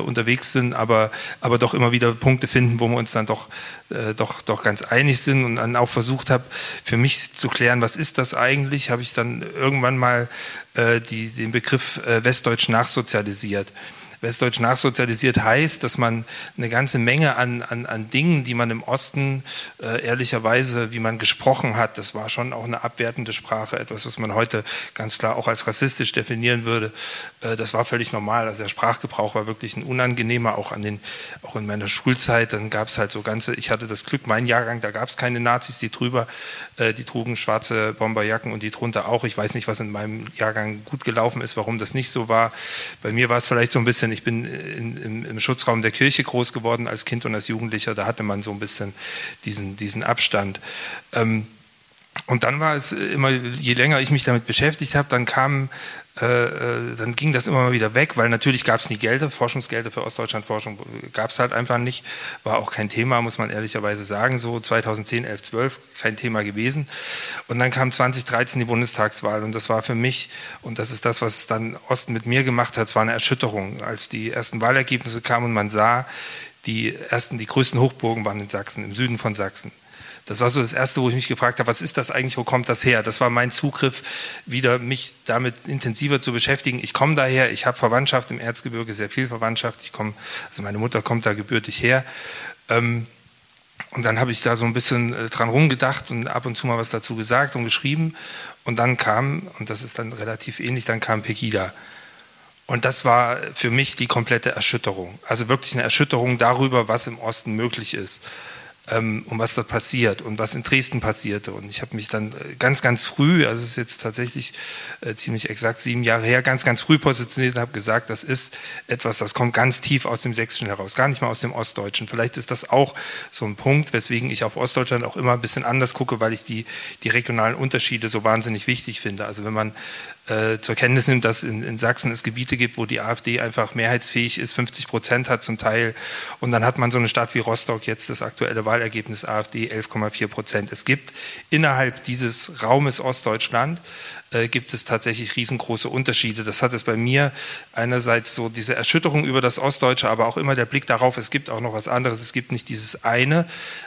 sind, aber, aber doch immer wieder Punkte finden, wo wir uns dann doch, äh, doch, doch ganz einig sind und dann auch versucht habe, für mich zu klären, was ist das eigentlich, habe ich dann irgendwann mal äh, die, den Begriff äh, Westdeutsch nachsozialisiert. Westdeutsch nachsozialisiert heißt, dass man eine ganze Menge an, an, an Dingen, die man im Osten äh, ehrlicherweise, wie man gesprochen hat, das war schon auch eine abwertende Sprache, etwas, was man heute ganz klar auch als rassistisch definieren würde. Äh, das war völlig normal. Also der Sprachgebrauch war wirklich ein unangenehmer, auch an den, auch in meiner Schulzeit. Dann gab es halt so ganze, ich hatte das Glück, mein Jahrgang, da gab es keine Nazis, die drüber, äh, die trugen schwarze Bomberjacken und die drunter auch. Ich weiß nicht, was in meinem Jahrgang gut gelaufen ist, warum das nicht so war. Bei mir war es vielleicht so ein bisschen bisschen, ich bin in, im, im, Schutzraum der Kirche groß geworden als Kind und als Jugendlicher, da hatte man so ein bisschen diesen, diesen Abstand. Ähm, und dann war es immer, je länger ich mich damit beschäftigt habe, dann kam äh, äh, dann ging das immer mal wieder weg, weil natürlich gab es nie Gelder, Forschungsgelder für Ostdeutschlandforschung gab es halt einfach nicht, war auch kein Thema, muss man ehrlicherweise sagen, so 2010, 11, 12 kein Thema gewesen. Und dann kam 2013 die Bundestagswahl und das war für mich, und das ist das, was dann Osten mit mir gemacht hat, es war eine Erschütterung, als die ersten Wahlergebnisse kamen und man sah, die ersten, die größten Hochburgen waren in Sachsen, im Süden von Sachsen. Das war so das Erste, wo ich mich gefragt habe, was ist das eigentlich, wo kommt das her? Das war mein Zugriff, wieder mich damit intensiver zu beschäftigen. Ich komme daher, ich habe Verwandtschaft im Erzgebirge, sehr viel Verwandtschaft. Ich komme, also meine Mutter kommt da gebürtig her. Ähm, und dann habe ich da so ein bisschen äh, dran rumgedacht und ab und zu mal was dazu gesagt und geschrieben. Und dann kam, und das ist dann relativ ähnlich, dann kam Pegida. Und das war für mich die komplette Erschütterung. Also wirklich eine Erschütterung darüber, was im Osten möglich ist ähm, um was dort passiert und was in Dresden passierte. Und ich habe mich dann äh, ganz, ganz früh, also es ist jetzt tatsächlich äh, ziemlich exakt sieben Jahre her, ganz, ganz früh positioniert und habe gesagt, das ist etwas, das kommt ganz tief aus dem Sächsischen heraus, gar nicht mal aus dem Ostdeutschen. Vielleicht ist das auch so ein Punkt, weswegen ich auf Ostdeutschland auch immer ein bisschen anders gucke, weil ich die, die regionalen Unterschiede so wahnsinnig wichtig finde. Also wenn man äh, zur Kenntnis nimmt, dass in, in, Sachsen es Gebiete gibt, wo die AfD einfach mehrheitsfähig ist, 50 Prozent hat zum Teil. Und dann hat man so eine Stadt wie Rostock jetzt das aktuelle Wahlergebnis AfD 11,4 Prozent. Es gibt innerhalb dieses Raumes Ostdeutschland äh, gibt es tatsächlich riesengroße Unterschiede. Das hat es bei mir einerseits so diese Erschütterung über das Ostdeutsche, aber auch immer der Blick darauf, es gibt auch noch was anderes. Es gibt nicht dieses eine,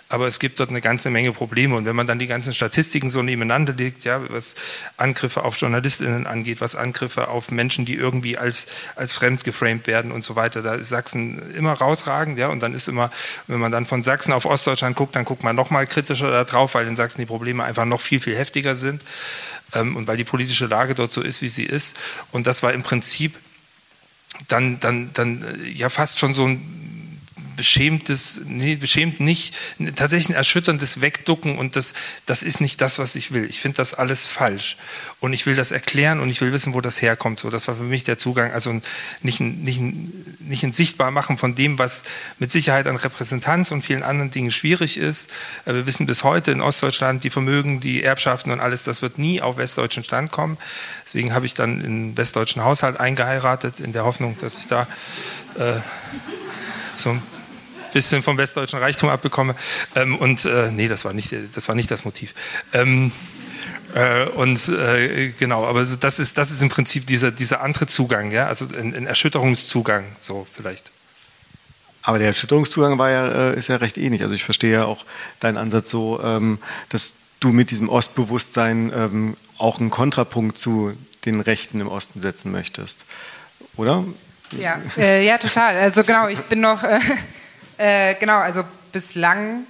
aber es gibt dort eine ganze Menge Probleme. Und wenn man dann die ganzen Statistiken so nebeneinander legt, ja, was Angriffe auf JournalistInnen angeht, was Angriffe auf Menschen, die irgendwie als, als fremd geframed werden und so weiter, da ist Sachsen immer rausragend, ja, und dann ist immer, wenn man dann von Sachsen auf Ostdeutschland guckt, dann guckt man noch mal kritischer da drauf, weil in Sachsen die Probleme einfach noch viel, viel heftiger sind ähm, und weil die politische Lage dort so ist, wie sie ist. Und das war im Prinzip dann, dann, dann äh, ja fast schon so ein beschämtes, nee, beschämt nicht, tatsächlich ein erschütterndes Wegducken und das, das ist nicht das, was ich will. Ich finde das alles falsch und ich will das erklären und ich will wissen, wo das herkommt. So, das war für mich der Zugang, also nicht ein, nicht ein, nicht ein Sichtbarmachen von dem, was mit Sicherheit an Repräsentanz und vielen anderen Dingen schwierig ist. Äh, wir wissen bis heute in Ostdeutschland, die Vermögen, die Erbschaften und alles, das wird nie auf westdeutschen Stand kommen. Deswegen habe ich dann in westdeutschen Haushalt eingeheiratet, in der Hoffnung, dass ich da äh, so ein bisschen vom westdeutschen Reichtum abbekomme. Ähm, und äh, nee, das war nicht, das war nicht das Motiv. Ähm, äh, und äh, genau, aber das ist, das ist im Prinzip dieser, dieser andere Zugang, ja, also ein, ein Erschütterungszugang, so vielleicht. Aber der Erschütterungszugang war ja, äh, ist ja recht ähnlich. Also ich verstehe ja auch deinen Ansatz so, ähm, dass du mit diesem Ostbewusstsein ähm, auch einen Kontrapunkt zu den Rechten im Osten setzen möchtest, oder? Ja, äh, ja, total. Also genau, ich bin noch äh, äh, genau, also bislang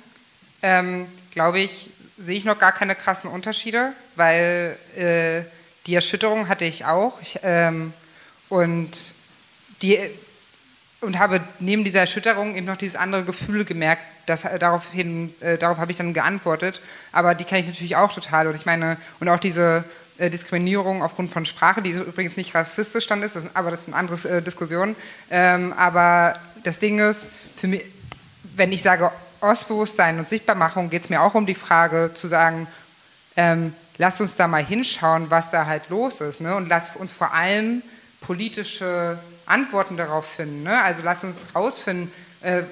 ähm, glaube ich, sehe ich noch gar keine krassen Unterschiede, weil äh, die Erschütterung hatte ich auch. Ich, ähm, und, die, und habe neben dieser Erschütterung eben noch dieses andere Gefühl gemerkt, das, äh, daraufhin, äh, darauf habe ich dann geantwortet. Aber die kenne ich natürlich auch total. Und ich meine, und auch diese äh, Diskriminierung aufgrund von Sprache, die übrigens nicht rassistisch dann ist, das, aber das ist eine andere äh, Diskussion. Ähm, aber das Ding ist, für mich, wenn ich sage Ostbewusstsein und Sichtbarmachung, geht es mir auch um die Frage zu sagen, ähm, lasst uns da mal hinschauen, was da halt los ist. Ne? Und lasst uns vor allem politische Antworten darauf finden. Ne? Also lasst uns rausfinden, äh,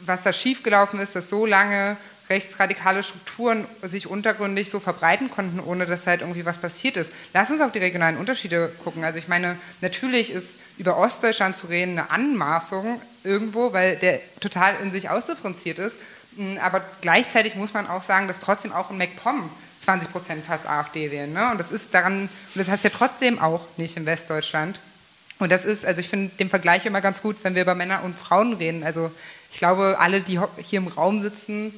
was da schiefgelaufen ist, dass so lange rechtsradikale Strukturen sich untergründig so verbreiten konnten, ohne dass halt irgendwie was passiert ist. Lass uns auf die regionalen Unterschiede gucken. Also ich meine, natürlich ist über Ostdeutschland zu reden eine Anmaßung irgendwo, weil der total in sich ausdifferenziert ist. Hm, aber gleichzeitig muss man auch sagen, dass trotzdem auch in MacPom 20 Prozent fast AfD wählen. Ne? Und das ist daran, und das heißt ja trotzdem auch nicht in Westdeutschland. Und das ist, also ich finde den Vergleich immer ganz gut, wenn wir über Männer und Frauen reden. Also ich glaube, alle, die hier im Raum sitzen,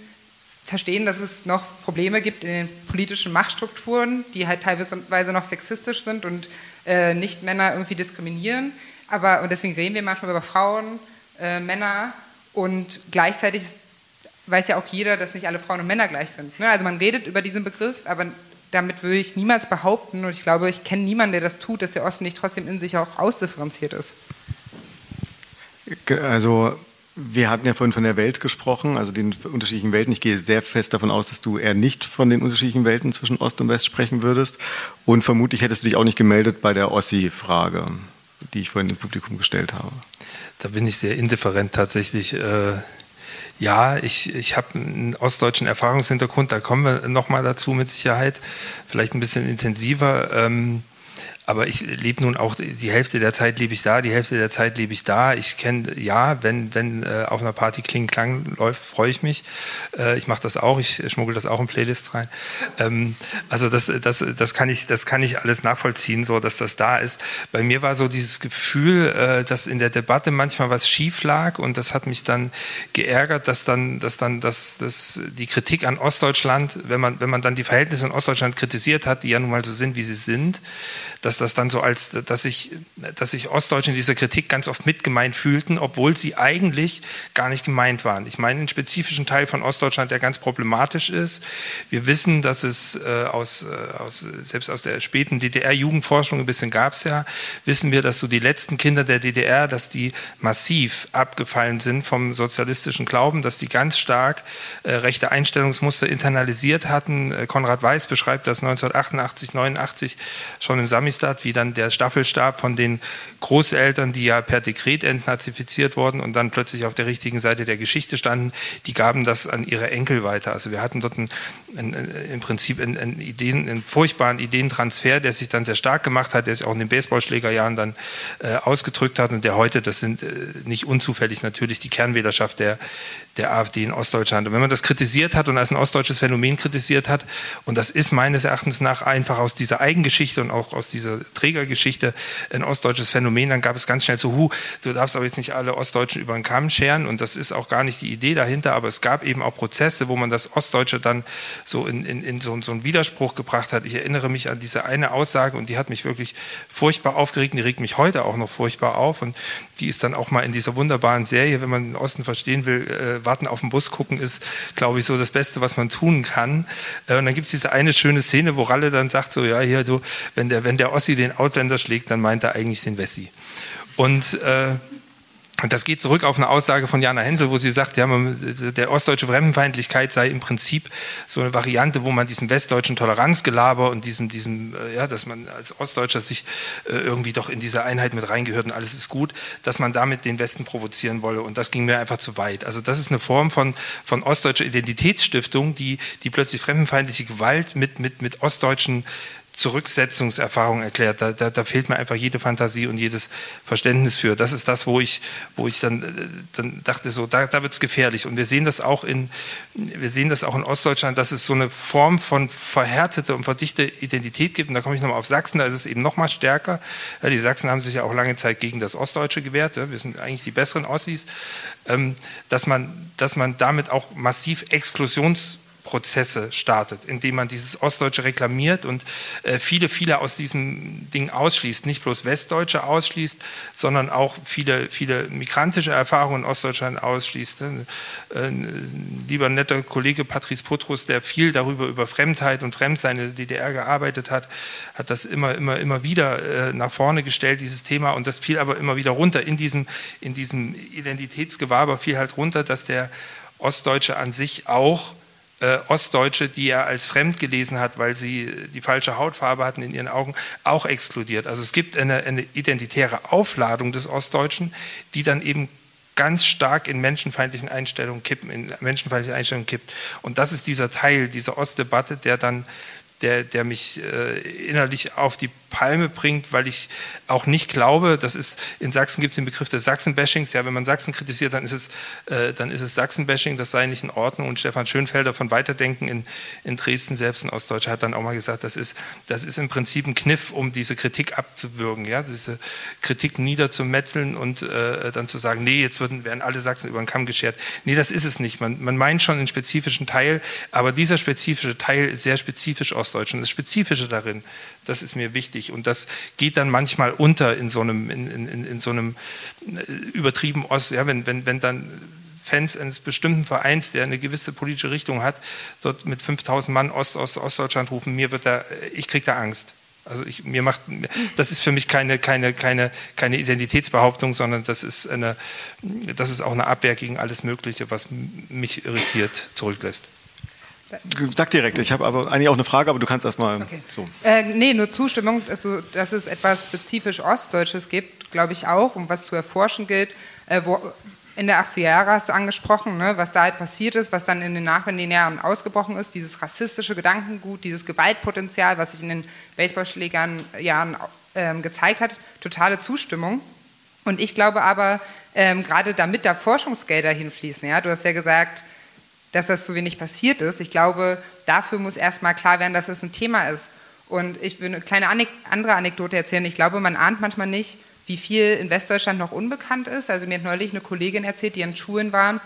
verstehen, dass es noch Probleme gibt in den politischen Machtstrukturen, die halt teilweise noch sexistisch sind und äh, nicht Männer irgendwie diskriminieren. Aber, und deswegen reden wir manchmal über Frauen, äh, Männer und gleichzeitig weiß ja auch jeder, dass nicht alle Frauen und Männer gleich sind. Ne? Also man redet über diesen Begriff, aber damit würde ich niemals behaupten, und ich glaube, ich kenne niemanden, der das tut, dass der Osten nicht trotzdem in sich auch ausdifferenziert ist. Also wir hatten ja vorhin von der Welt gesprochen, also den unterschiedlichen Welten. Ich gehe sehr fest davon aus, dass du eher nicht von den unterschiedlichen Welten zwischen Ost und West sprechen würdest. Und vermutlich hättest du dich auch nicht gemeldet bei der Ossi-Frage, die ich vorhin im Publikum gestellt habe. Da bin ich sehr indifferent tatsächlich. Äh ja, ich, ich habe einen ostdeutschen Erfahrungshintergrund, da kommen wir nochmal dazu mit Sicherheit, vielleicht ein bisschen intensiver. Ähm, aber ich lebe nun auch, die Hälfte der Zeit lebe ich da, die Hälfte der Zeit lebe ich da. Ich kenne, ja, wenn, wenn äh, auf einer Party Kling Klang läuft, freue ich mich. Äh, ich mache das auch, ich schmuggel das auch in Playlists rein. Ähm, also das, das, das, kann ich, das kann ich alles nachvollziehen, so dass das da ist. Bei mir war so dieses Gefühl, äh, dass in der Debatte manchmal was schief lag und das hat mich dann geärgert, dass dann, dass dann dass, dass die Kritik an Ostdeutschland, wenn man, wenn man dann die Verhältnisse in Ostdeutschland kritisiert hat, die ja nun mal so sind, wie sie sind, dass das dann so als, dass sich, dass sich Ostdeutsche in dieser Kritik ganz oft mitgemeint fühlten, obwohl sie eigentlich gar nicht gemeint waren. Ich meine einen spezifischen Teil von Ostdeutschland, der ganz problematisch ist. Wir wissen, dass es äh, aus, äh, aus, selbst aus der späten DDR-Jugendforschung, ein bisschen gab es ja, wissen wir, dass so die letzten Kinder der DDR, dass die massiv abgefallen sind vom sozialistischen Glauben, dass die ganz stark äh, rechte Einstellungsmuster internalisiert hatten. Äh, Konrad Weiß beschreibt das 1988, 89 schon im Sami Amistad, wie dann der Staffelstab von den Großeltern, die ja per Dekret entnazifiziert wurden und dann plötzlich auf der richtigen Seite der Geschichte standen, die gaben das an ihre Enkel weiter. Also wir hatten dort einen, einen, im Prinzip einen, einen, Ideen, einen furchtbaren Ideentransfer, der sich dann sehr stark gemacht hat, der sich auch in den Baseballschlägerjahren dann äh, ausgedrückt hat und der heute, das sind äh, nicht unzufällig natürlich die Kernwählerschaft der, der AfD in Ostdeutschland. Und wenn man das kritisiert hat und als ein ostdeutsches Phänomen kritisiert hat, und das ist meines Erachtens nach einfach aus dieser Eigengeschichte und auch aus dieser Trägergeschichte ein ostdeutsches Phänomen, dann gab es ganz schnell so, hu, du darfst aber jetzt nicht alle Ostdeutschen über den Kamm scheren und das ist auch gar nicht die Idee dahinter, aber es gab eben auch Prozesse, wo man das Ostdeutsche dann so in, in, in so, so einen Widerspruch gebracht hat. Ich erinnere mich an diese eine Aussage und die hat mich wirklich furchtbar aufgeregt und die regt mich heute auch noch furchtbar auf und die ist dann auch mal in dieser wunderbaren Serie, wenn man den Osten verstehen will, äh, warten auf den Bus gucken ist, glaube ich, so das Beste, was man tun kann. Äh, und dann gibt es diese eine schöne Szene, wo Ralle dann sagt so, ja, hier, du, wenn der, wenn der Ossi den Ausländer schlägt, dann meint er eigentlich den Wessi. Und äh, und das geht zurück auf eine Aussage von Jana Hensel, wo sie sagt, ja, der ostdeutsche Fremdenfeindlichkeit sei im Prinzip so eine Variante, wo man diesen westdeutschen Toleranzgelaber und diesem, diesem äh, ja, dass man als Ostdeutscher sich äh, irgendwie doch in diese Einheit mit reingehört und alles ist gut, dass man damit den Westen provozieren wolle. Und das ging mir einfach zu weit. Also das ist eine Form von, von ostdeutscher Identitätsstiftung, die, die plötzlich fremdenfeindliche Gewalt mit, mit, mit ostdeutschen Zurücksetzungserfahrung erklärt. Da, da, da, fehlt mir einfach jede Fantasie und jedes Verständnis für. Das ist das, wo ich, wo ich dann, dann dachte, so, da, da wird es gefährlich. Und wir sehen das auch in, wir sehen das auch in Ostdeutschland, dass es so eine Form von verhärtete und verdichte Identität gibt. Und da komme ich nochmal auf Sachsen, da ist es eben noch mal stärker. Ja, die Sachsen haben sich ja auch lange Zeit gegen das Ostdeutsche gewehrt. Ja, wir sind eigentlich die besseren Ossis. Ähm, dass man, dass man damit auch massiv Exklusions Prozesse startet, indem man dieses Ostdeutsche reklamiert und äh, viele, viele aus diesem Ding ausschließt, nicht bloß Westdeutsche ausschließt, sondern auch viele, viele migrantische Erfahrungen in Ostdeutschland ausschließt. Äh, lieber netter Kollege Patrice Potrus, der viel darüber über Fremdheit und Fremdsein in der DDR gearbeitet hat, hat das immer, immer, immer wieder äh, nach vorne gestellt, dieses Thema, und das fiel aber immer wieder runter in diesem, in diesem Identitätsgewaber fiel halt runter, dass der Ostdeutsche an sich auch äh, Ostdeutsche, die er als fremd gelesen hat, weil sie die falsche Hautfarbe hatten in ihren Augen, auch exkludiert. Also es gibt eine, eine identitäre Aufladung des Ostdeutschen, die dann eben ganz stark in menschenfeindlichen Einstellungen kippen, in menschenfeindliche Einstellungen kippt. Und das ist dieser Teil dieser Ostdebatte, der dann der, der mich äh, innerlich auf die Palme bringt, weil ich auch nicht glaube, das ist, in Sachsen gibt es den Begriff des Sachsen-Bashings, ja, wenn man Sachsen kritisiert, dann ist es, äh, dann ist es Sachsen-Bashing, das sei nicht in Ordnung und Stefan Schönfelder von Weiterdenken in, in Dresden, selbst in Ostdeutscher, hat dann auch mal gesagt, das ist, das ist im Prinzip ein Kniff, um diese Kritik abzuwürgen, ja, diese Kritik niederzumetzeln und äh, dann zu sagen, nee, jetzt würden, werden alle Sachsen über den Kamm geschert. Nee, das ist es nicht. Man, man meint schon einen spezifischen Teil, aber dieser spezifische Teil ist sehr spezifisch Ostdeutsch und das Spezifische darin, das ist mir wichtig. Und das geht dann manchmal unter in so einem, in, in, in so einem äh, übertrieben Ost, ja, wenn, wenn, wenn dann Fans eines bestimmten Vereins, der eine gewisse politische Richtung hat, dort mit 5000 Mann Ost, Ost, Ostdeutschland rufen, mir wird da, ich kriege da Angst. Also ich, mir macht, das ist für mich keine, keine, keine, keine Identitätsbehauptung, sondern das ist, eine, das ist auch eine Abwehr gegen alles Mögliche, was mich irritiert zurücklässt. Sag direkt, ich habe aber eigentlich auch eine Frage, aber du kannst erstmal okay. so. Äh, nee, nur Zustimmung, also, dass es etwas spezifisch Ostdeutsches gibt, glaube ich auch, um was zu erforschen gilt. Äh, wo, in der 80er Jahre hast du angesprochen, ne, was da halt passiert ist, was dann in den nachwendenden Jahren ausgebrochen ist, dieses rassistische Gedankengut, dieses Gewaltpotenzial, was sich in den Baseballschlägern Jahren ähm, gezeigt hat, totale Zustimmung. Und ich glaube aber, ähm, gerade damit da Forschungsgelder hinfließen, ja, du hast ja gesagt, dass das so wenig passiert ist. Ich glaube, dafür muss erstmal klar werden, dass es ein Thema ist. Und ich will eine kleine Anek andere Anekdote erzählen. Ich glaube, man ahnt manchmal nicht, wie viel in Westdeutschland noch unbekannt ist. Also mir hat neulich eine Kollegin erzählt, die an Schulen war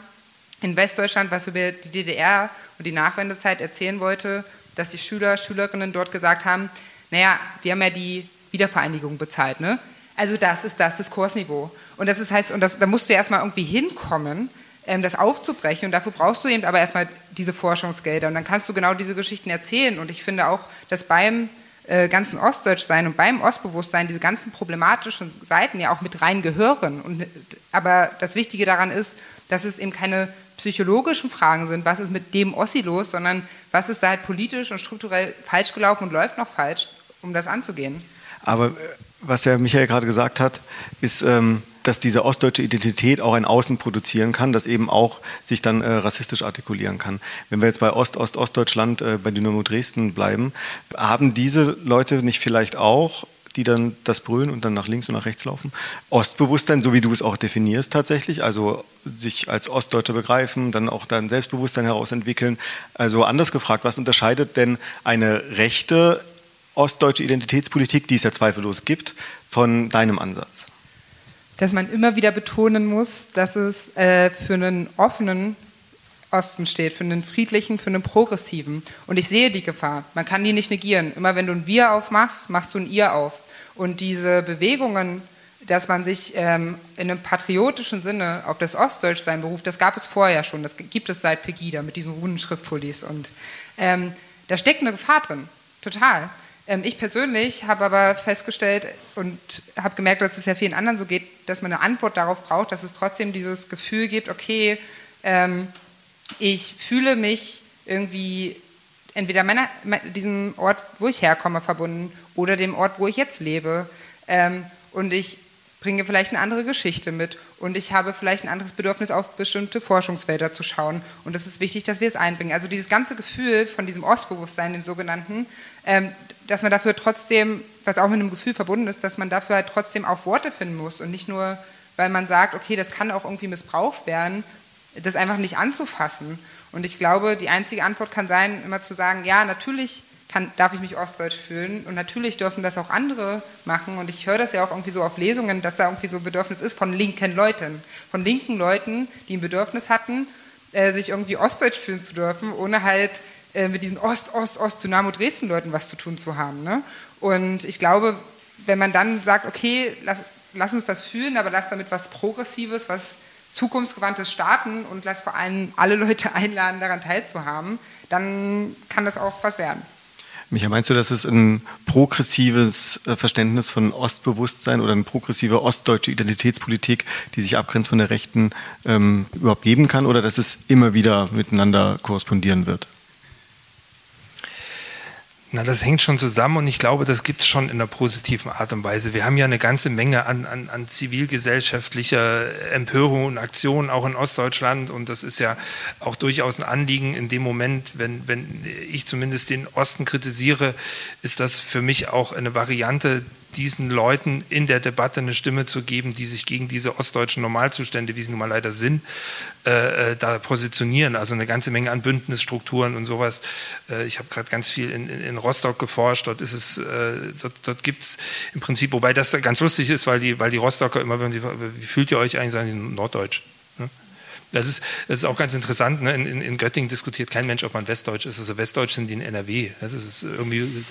in Westdeutschland, was über die DDR und die Nachwendezeit erzählen wollte, dass die Schüler, Schülerinnen dort gesagt haben, naja, wir haben ja die Wiedervereinigung bezahlt. Ne? Also das ist das Diskursniveau. Und das ist heißt, und das, da musst du erstmal irgendwie hinkommen, das aufzubrechen. Und dafür brauchst du eben aber erstmal diese Forschungsgelder. Und dann kannst du genau diese Geschichten erzählen. Und ich finde auch, dass beim äh, ganzen Ostdeutschsein und beim Ostbewusstsein diese ganzen problematischen Seiten ja auch mit rein gehören. Und, aber das Wichtige daran ist, dass es eben keine psychologischen Fragen sind, was ist mit dem Ossi los, sondern was ist da halt politisch und strukturell falsch gelaufen und läuft noch falsch, um das anzugehen. Aber äh, was ja Michael gerade gesagt hat, ist, ähm, dass diese ostdeutsche Identität auch ein Außen produzieren kann, das eben auch sich dann äh, rassistisch artikulieren kann. Wenn wir jetzt bei Ost-Ost-Ostdeutschland äh, bei Dynamo Dresden bleiben, haben diese Leute nicht vielleicht auch die dann das brüllen und dann nach links und nach rechts laufen. Ostbewusstsein, so wie du es auch definierst tatsächlich, also sich als Ostdeutscher begreifen, dann auch dein Selbstbewusstsein herausentwickeln. Also anders gefragt, was unterscheidet denn eine rechte ostdeutsche Identitätspolitik, die es ja zweifellos gibt, von deinem Ansatz? Dass man immer wieder betonen muss, dass es äh, für einen offenen Osten steht, für einen friedlichen, für einen progressiven. Und ich sehe die Gefahr. Man kann die nicht negieren. Immer wenn du ein Wir aufmachst, machst du ein Ihr auf. Und diese Bewegungen, dass man sich ähm, in einem patriotischen Sinne auf das Ostdeutschsein beruft, das gab es vorher schon. Das gibt es seit Pegida mit diesen Runenschriftpullis. Und ähm, da steckt eine Gefahr drin. Total. Ähm, ich persönlich habe aber festgestellt und habe gemerkt, dass es ja vielen anderen so geht, dass man eine Antwort darauf braucht, dass es trotzdem dieses Gefühl gibt, okay, ähm, ich fühle mich irgendwie entweder meiner, diesem Ort, wo ich herkomme, verbunden oder dem Ort, wo ich jetzt lebe. Ähm, und ich bringe vielleicht eine andere Geschichte mit und ich habe vielleicht ein anderes Bedürfnis, auf bestimmte Forschungsfelder zu schauen. Und es ist wichtig, dass wir es einbringen. Also dieses ganze Gefühl von diesem Ostbewusstsein, dem sogenannten, ähm, dass man dafür trotzdem, was auch mit einem Gefühl verbunden ist, dass man dafür halt trotzdem auch Worte finden muss und nicht nur, weil man sagt, okay, das kann auch irgendwie missbraucht werden, das einfach nicht anzufassen. Und ich glaube, die einzige Antwort kann sein, immer zu sagen, ja, natürlich kann, darf ich mich ostdeutsch fühlen. Und natürlich dürfen das auch andere machen. Und ich höre das ja auch irgendwie so auf Lesungen, dass da irgendwie so ein Bedürfnis ist von linken Leuten. Von linken Leuten, die ein Bedürfnis hatten, äh, sich irgendwie ostdeutsch fühlen zu dürfen, ohne halt äh, mit diesen Ost, Ost, Ost, Dynamo Dresden-Leuten was zu tun zu haben. Ne? Und ich glaube, wenn man dann sagt, okay, lass, lass uns das fühlen, aber lass damit was Progressives, was zukunftsgewandtes starten und lass vor allem alle Leute einladen, daran teilzuhaben, dann kann das auch was werden. Micha, meinst du, dass es ein progressives äh, Verständnis von Ostbewusstsein oder eine progressive ostdeutsche Identitätspolitik, die sich abgrenzt von der Rechten, ähm, überhaupt geben kann oder dass es immer wieder miteinander korrespondieren wird? Na, das hängt schon zusammen und ich glaube, das gibt es schon in einer positiven Art und Weise. Wir haben ja eine ganze Menge an, an, an zivilgesellschaftlicher Empörung und Aktionen auch in Ostdeutschland und das ist ja auch durchaus ein Anliegen in dem Moment, wenn, wenn ich zumindest den Osten kritisiere, ist das für mich auch eine Variante, diesen Leuten in der Debatte eine Stimme zu geben, die sich gegen diese ostdeutschen Normalzustände, wie sie nun mal leider sind, äh, äh da positionieren. Also eine ganze Menge an Bündnisstrukturen und sowas. Äh, ich habe gerade ganz viel in, in, Rostock geforscht. Dort ist es, äh, dort, dort gibt es im Prinzip, wobei das ganz lustig ist, weil die, weil die Rostocker immer, wie fühlt ihr euch eigentlich, sagen die Norddeutsch. Das ist, das ist auch ganz interessant. Ne? In, in, in, Göttingen diskutiert kein Mensch, ob man Westdeutsch ist. Also Westdeutsch sind die in NRW. Das ist irgendwie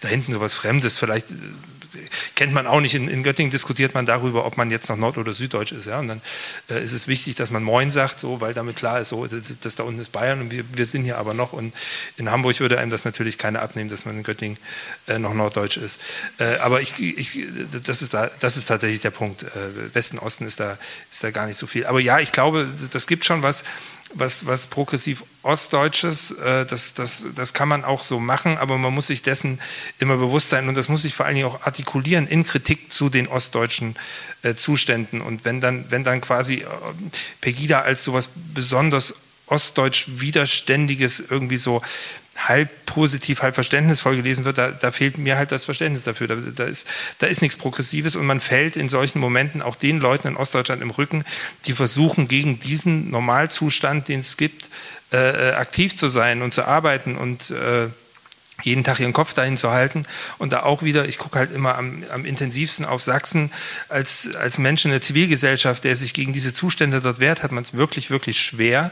da hinten so was Fremdes. Vielleicht kennt man auch nicht. In, in, Göttingen diskutiert man darüber, ob man jetzt noch Nord- oder Süddeutsch ist. Ja? Und dann äh, ist es wichtig, dass man Moin sagt, so, weil damit klar ist, so, das, das da unten ist Bayern und wir, wir, sind hier aber noch. Und in Hamburg würde einem das natürlich keiner abnehmen, dass man in Göttingen äh, noch Norddeutsch ist. Äh, aber ich, ich, das, ist da, das ist tatsächlich der Punkt. Äh, Westen, Osten ist da, ist da gar nicht so viel. Aber ja, ich glaube, das gibt schon was was, was progressiv Ostdeutsches, äh, das, das, das kann man auch so machen, aber man muss sich dessen immer bewusst sein und das muss sich vor allen Dingen auch artikulieren in Kritik zu den ostdeutschen äh, Zuständen. Und wenn dann, wenn dann quasi äh, Pegida als sowas besonders ostdeutsch Widerständiges irgendwie so halb positiv, halb verständnisvoll gelesen wird, da, da fehlt mir halt das Verständnis dafür. Da, da, ist, da ist nichts Progressives und man fällt in solchen Momenten auch den Leuten in Ostdeutschland im Rücken, die versuchen, gegen diesen Normalzustand, den es gibt, äh, äh aktiv zu sein und zu arbeiten und äh, jeden Tag ihren Kopf dahin zu halten und da auch wieder, ich gucke halt immer am, am, intensivsten auf Sachsen, als, als Mensch in der Zivilgesellschaft, der sich gegen diese Zustände dort wehrt, hat man es wirklich, wirklich schwer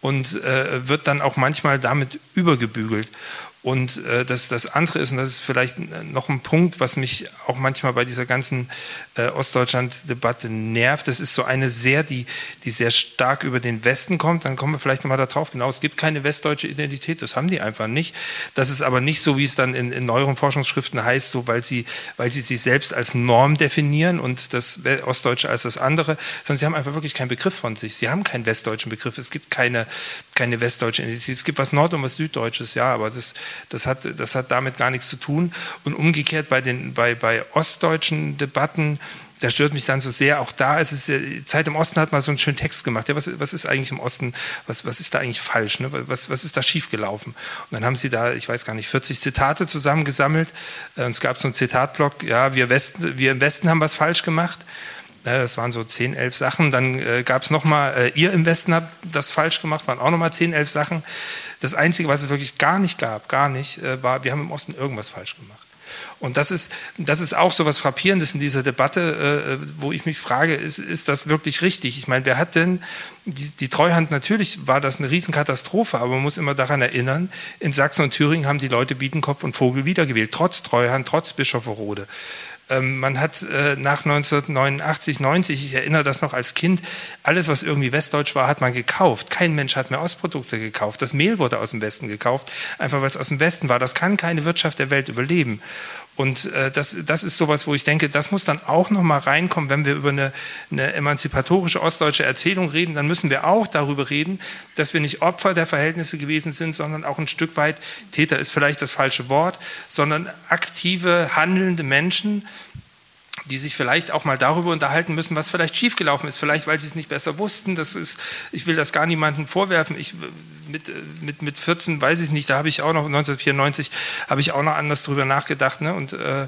und äh, wird dann auch manchmal damit übergebügelt. Und äh, das, das andere ist, und das ist vielleicht noch ein Punkt, was mich auch manchmal bei dieser ganzen äh, Ostdeutschland-Debatte nervt, das ist so eine sehr, die, die sehr stark über den Westen kommt. Dann kommen wir vielleicht nochmal darauf, genau, es gibt keine westdeutsche Identität, das haben die einfach nicht. Das ist aber nicht so, wie es dann in, in neueren Forschungsschriften heißt, so weil sie, weil sie sich selbst als Norm definieren und das Ostdeutsche als das andere, sondern sie haben einfach wirklich keinen Begriff von sich. Sie haben keinen westdeutschen Begriff, es gibt keine, keine westdeutsche Identität. Es gibt was Nord- und was Süddeutsches, ja, aber das, das, hat, das hat damit gar nichts zu tun. Und umgekehrt bei, den, bei, bei ostdeutschen Debatten, da stört mich dann so sehr, auch da ist es, Zeit im Osten hat mal so einen schönen Text gemacht, ja, was, was ist eigentlich im Osten, was, was ist da eigentlich falsch, ne? was, was ist da schiefgelaufen? Und dann haben sie da, ich weiß gar nicht, 40 Zitate zusammengesammelt äh, und es gab so einen Zitatblock, ja, wir, Westen, wir im Westen haben was falsch gemacht, das waren so 10, 11 Sachen. Dann äh, gab es nochmal, äh, ihr im Westen habt das falsch gemacht, waren auch nochmal 10, 11 Sachen. Das Einzige, was es wirklich gar nicht gab, gar nicht, äh, war, wir haben im Osten irgendwas falsch gemacht. Und das ist, das ist auch so was Frappierendes in dieser Debatte, äh, wo ich mich frage, ist, ist das wirklich richtig? Ich meine, wer hat denn die, die Treuhand, natürlich war das eine Riesenkatastrophe, aber man muss immer daran erinnern, in Sachsen und Thüringen haben die Leute Biedenkopf und Vogel wiedergewählt, trotz Treuhand, trotz Bischofferode. Ähm, man hat äh, nach 1989, 90, ich erinnere das noch als Kind, alles, was irgendwie westdeutsch war, hat man gekauft. Kein Mensch hat mehr Ostprodukte gekauft. Das Mehl wurde aus dem Westen gekauft, einfach weil es aus dem Westen war. Das kann keine Wirtschaft der Welt überleben. Und äh, das, das ist sowas, wo ich denke, das muss dann auch noch mal reinkommen, wenn wir über eine, eine emanzipatorische ostdeutsche Erzählung reden, dann müssen wir auch darüber reden, dass wir nicht Opfer der Verhältnisse gewesen sind, sondern auch ein Stück weit, Täter ist vielleicht das falsche Wort, sondern aktive, handelnde Menschen, die sich vielleicht auch mal darüber unterhalten müssen, was vielleicht schiefgelaufen ist. Vielleicht, weil sie es nicht besser wussten. Das ist, ich will das gar niemandem vorwerfen. Ich, mit, mit, mit 14 weiß ich nicht, da habe ich auch noch, 1994, habe ich auch noch anders drüber nachgedacht. Ne? Und, äh,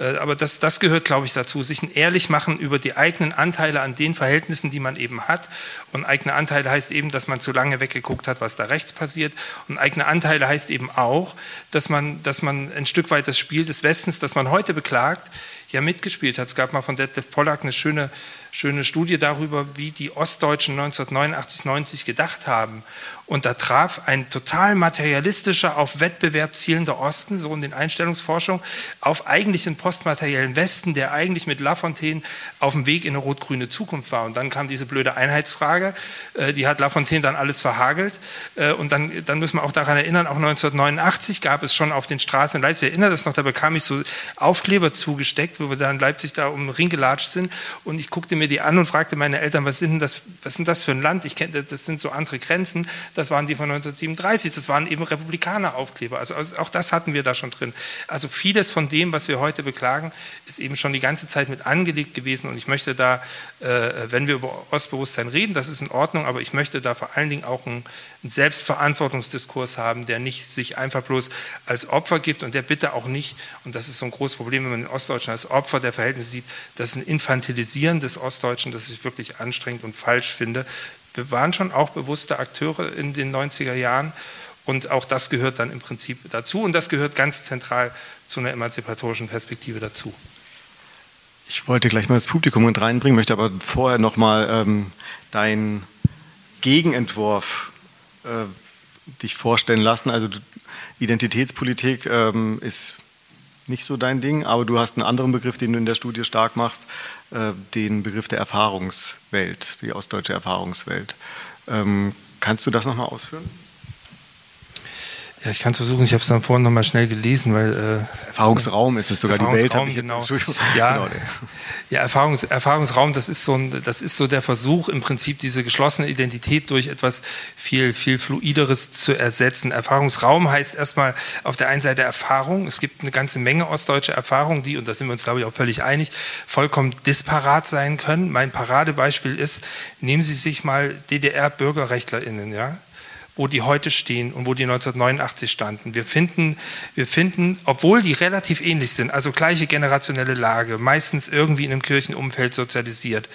äh, aber das, das gehört, glaube ich, dazu, sich ein ehrlich machen über die eigenen Anteile an den Verhältnissen, die man eben hat. Und eigene Anteile heißt eben, dass man zu lange weggeguckt hat, was da rechts passiert. Und eigene Anteile heißt eben auch, dass man, dass man ein Stück weit das Spiel des Westens, das man heute beklagt, ja mitgespielt hat. Es gab mal von Detlef Pollack eine schöne schöne Studie darüber, wie die Ostdeutschen 1989, 90 gedacht haben. Und da traf ein total materialistischer, auf Wettbewerb zielender Osten, so in den Einstellungsforschungen, auf eigentlich einen postmateriellen Westen, der eigentlich mit Lafontaine auf dem Weg in eine rot-grüne Zukunft war. Und dann kam diese blöde Einheitsfrage, äh, die hat Lafontaine dann alles verhagelt. Äh, und dann, dann müssen wir auch daran erinnern, auch 1989 gab es schon auf den Straßen in Leipzig, ich erinnere das noch, da bekam ich so Aufkleber zugesteckt, wo wir da in Leipzig da um den Ring gelatscht sind. Und ich guckte mir die an und fragte meine Eltern, was sind das, was sind das für ein Land? Ich kenne, das sind so andere Grenzen das waren die von 1937, das waren eben Republikaneraufkleber. Also auch das hatten wir da schon drin. Also vieles von dem, was wir heute beklagen, ist eben schon die ganze Zeit mit angelegt gewesen. Und ich möchte da, äh, wenn wir über Ostbewusstsein reden, das ist in Ordnung, aber ich möchte da vor allen Dingen auch einen, einen Selbstverantwortungsdiskurs haben, der nicht sich einfach bloß als Opfer gibt und der bitte auch nicht, und das ist so ein großes Problem, wenn man den Ostdeutschen als Opfer der Verhältnisse sieht, das ist ein Infantilisieren des Ostdeutschen, das ich wirklich anstrengend und falsch finde wir waren schon auch bewusste Akteure in den 90er Jahren und auch das gehört dann im Prinzip dazu und das gehört ganz zentral zu einer emanzipatorischen Perspektive dazu. Ich wollte gleich mal das Publikum mit reinbringen, möchte aber vorher nochmal ähm, deinen Gegenentwurf äh, dich vorstellen lassen. Also Identitätspolitik ähm, ist nicht so dein Ding, aber du hast einen anderen Begriff, den du in der Studie stark machst, äh, den Begriff der Erfahrungswelt, die ostdeutsche Erfahrungswelt. Ähm, kannst du das nochmal ausführen? Ja, ich kann es versuchen. Ich habe es dann vorhin nochmal schnell gelesen, weil äh, Erfahrungsraum ist es sogar die Welt. Ich genau. Ja, genau. ja Erfahrungs, Erfahrungsraum. Das ist so ein, das ist so der Versuch im Prinzip diese geschlossene Identität durch etwas viel viel fluideres zu ersetzen. Erfahrungsraum heißt erstmal auf der einen Seite Erfahrung. Es gibt eine ganze Menge ostdeutsche Erfahrungen, die und da sind wir uns glaube ich auch völlig einig, vollkommen disparat sein können. Mein Paradebeispiel ist: Nehmen Sie sich mal DDR-BürgerrechtlerInnen, ja wo die heute stehen und wo die 1989 standen. Wir finden, wir finden, obwohl die relativ ähnlich sind, also gleiche generationelle Lage, meistens irgendwie in einem Kirchenumfeld sozialisiert,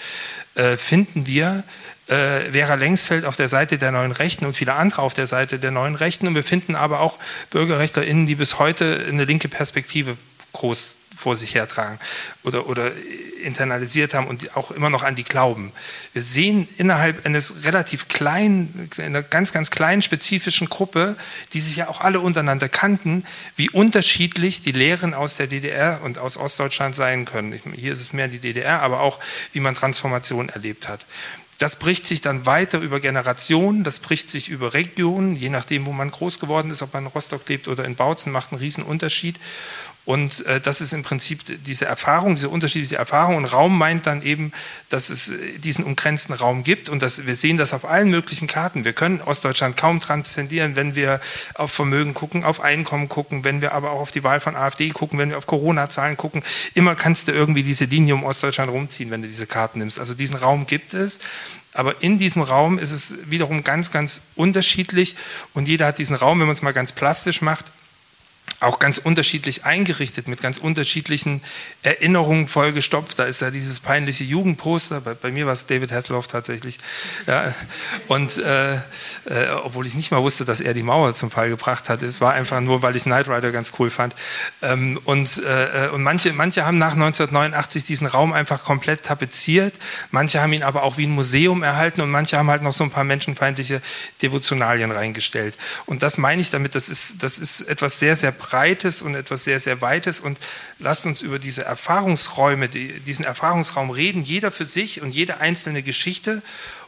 äh, finden wir äh, Vera Lengsfeld auf der Seite der neuen Rechten und viele andere auf der Seite der neuen Rechten. Und wir finden aber auch BürgerrechtlerInnen, die bis heute eine linke Perspektive groß vor sich hertragen oder, oder internalisiert haben und auch immer noch an die glauben. Wir sehen innerhalb eines relativ kleinen, einer ganz, ganz kleinen spezifischen Gruppe, die sich ja auch alle untereinander kannten, wie unterschiedlich die Lehren aus der DDR und aus Ostdeutschland sein können. Hier ist es mehr die DDR, aber auch, wie man Transformation erlebt hat. Das bricht sich dann weiter über Generationen, das bricht sich über Regionen, je nachdem, wo man groß geworden ist, ob man in Rostock lebt oder in Bautzen, macht einen riesen Unterschied. Und äh, das ist im Prinzip diese Erfahrung, diese unterschiedliche Erfahrung. Und Raum meint dann eben, dass es äh, diesen umgrenzten Raum gibt. Und das, wir sehen das auf allen möglichen Karten. Wir können Ostdeutschland kaum transzendieren, wenn wir auf Vermögen gucken, auf Einkommen gucken, wenn wir aber auch auf die Wahl von AfD gucken, wenn wir auf Corona-Zahlen gucken. Immer kannst du irgendwie diese Linie um Ostdeutschland rumziehen, wenn du diese Karten nimmst. Also diesen Raum gibt es. Aber in diesem Raum ist es wiederum ganz, ganz unterschiedlich. Und jeder hat diesen Raum, wenn man es mal ganz plastisch macht, auch ganz unterschiedlich eingerichtet, mit ganz unterschiedlichen Erinnerungen vollgestopft. Da ist ja dieses peinliche Jugendposter, bei, bei mir war es David Hasselhoff tatsächlich. Ja, und äh, äh, obwohl ich nicht mal wusste, dass er die Mauer zum Fall gebracht hat, es war einfach nur, weil ich Knight Rider ganz cool fand. Ähm, und äh, und manche, manche haben nach 1989 diesen Raum einfach komplett tapeziert, manche haben ihn aber auch wie ein Museum erhalten und manche haben halt noch so ein paar menschenfeindliche Devotionalien reingestellt. Und das meine ich damit, das ist, das ist etwas sehr, sehr Breites und etwas sehr, sehr Weites und lasst uns über diese Erfahrungsräume, diesen Erfahrungsraum reden, jeder für sich und jede einzelne Geschichte.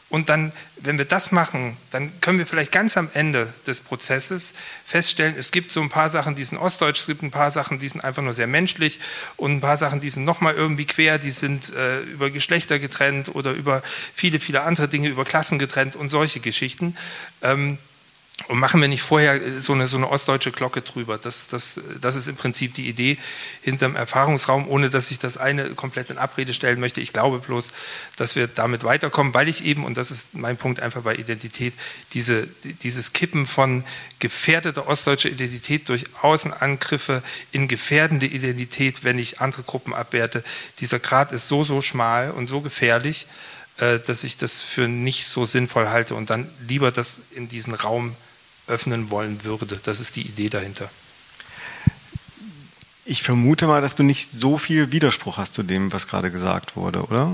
Und dann, wenn wir das machen, dann können wir vielleicht ganz am Ende des Prozesses feststellen, es gibt so ein paar Sachen, die sind ostdeutsch, es gibt ein paar Sachen, die sind einfach nur sehr menschlich und ein paar Sachen, die sind nochmal irgendwie quer, die sind äh, über Geschlechter getrennt oder über viele, viele andere Dinge, über Klassen getrennt und solche Geschichten. Ähm, und machen wir nicht vorher so eine, so eine ostdeutsche Glocke drüber. Das, das, das ist im Prinzip die Idee hinterm Erfahrungsraum, ohne dass ich das eine komplett in Abrede stellen möchte. Ich glaube bloß, dass wir damit weiterkommen, weil ich eben, und das ist mein Punkt einfach bei Identität, diese, dieses Kippen von gefährdeter ostdeutscher Identität durch Außenangriffe in gefährdende Identität, wenn ich andere Gruppen abwerte, dieser Grad ist so, so schmal und so gefährlich, äh, dass ich das für nicht so sinnvoll halte und dann lieber das in diesen Raum öffnen wollen würde. Das ist die Idee dahinter. Ich vermute mal, dass du nicht so viel Widerspruch hast zu dem, was gerade gesagt wurde, oder?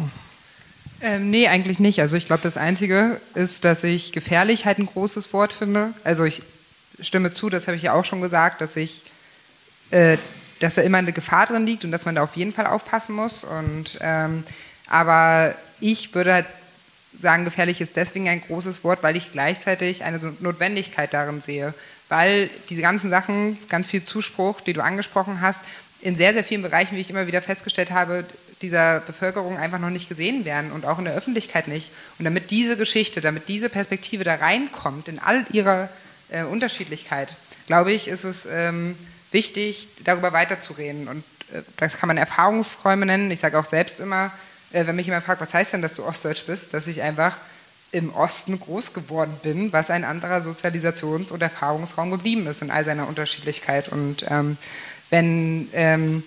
Ähm, nee, eigentlich nicht. Also ich glaube, das Einzige ist, dass ich gefährlich halt ein großes Wort finde. Also ich stimme zu, das habe ich ja auch schon gesagt, dass ich, äh, dass da immer eine Gefahr drin liegt und dass man da auf jeden Fall aufpassen muss. Und ähm, aber ich würde halt sagen, gefährlich ist deswegen ein großes Wort, weil ich gleichzeitig eine Notwendigkeit darin sehe. Weil diese ganzen Sachen, ganz viel Zuspruch, die du angesprochen hast, in sehr, sehr vielen Bereichen, wie ich immer wieder festgestellt habe, dieser Bevölkerung einfach noch nicht gesehen werden und auch in der Öffentlichkeit nicht. Und damit diese Geschichte, damit diese Perspektive da reinkommt, in all ihrer äh, Unterschiedlichkeit, glaube ich, ist es ähm, wichtig, darüber weiterzureden. Und äh, das kann man Erfahrungsräume nennen. Ich sage auch selbst immer, äh, wenn mich jemand fragt, was heißt denn, dass du Ostdeutsch bist, dass ich einfach im Osten groß geworden bin, was ein anderer Sozialisations- und Erfahrungsraum geblieben ist in all seiner Unterschiedlichkeit. Und ähm, wenn ähm,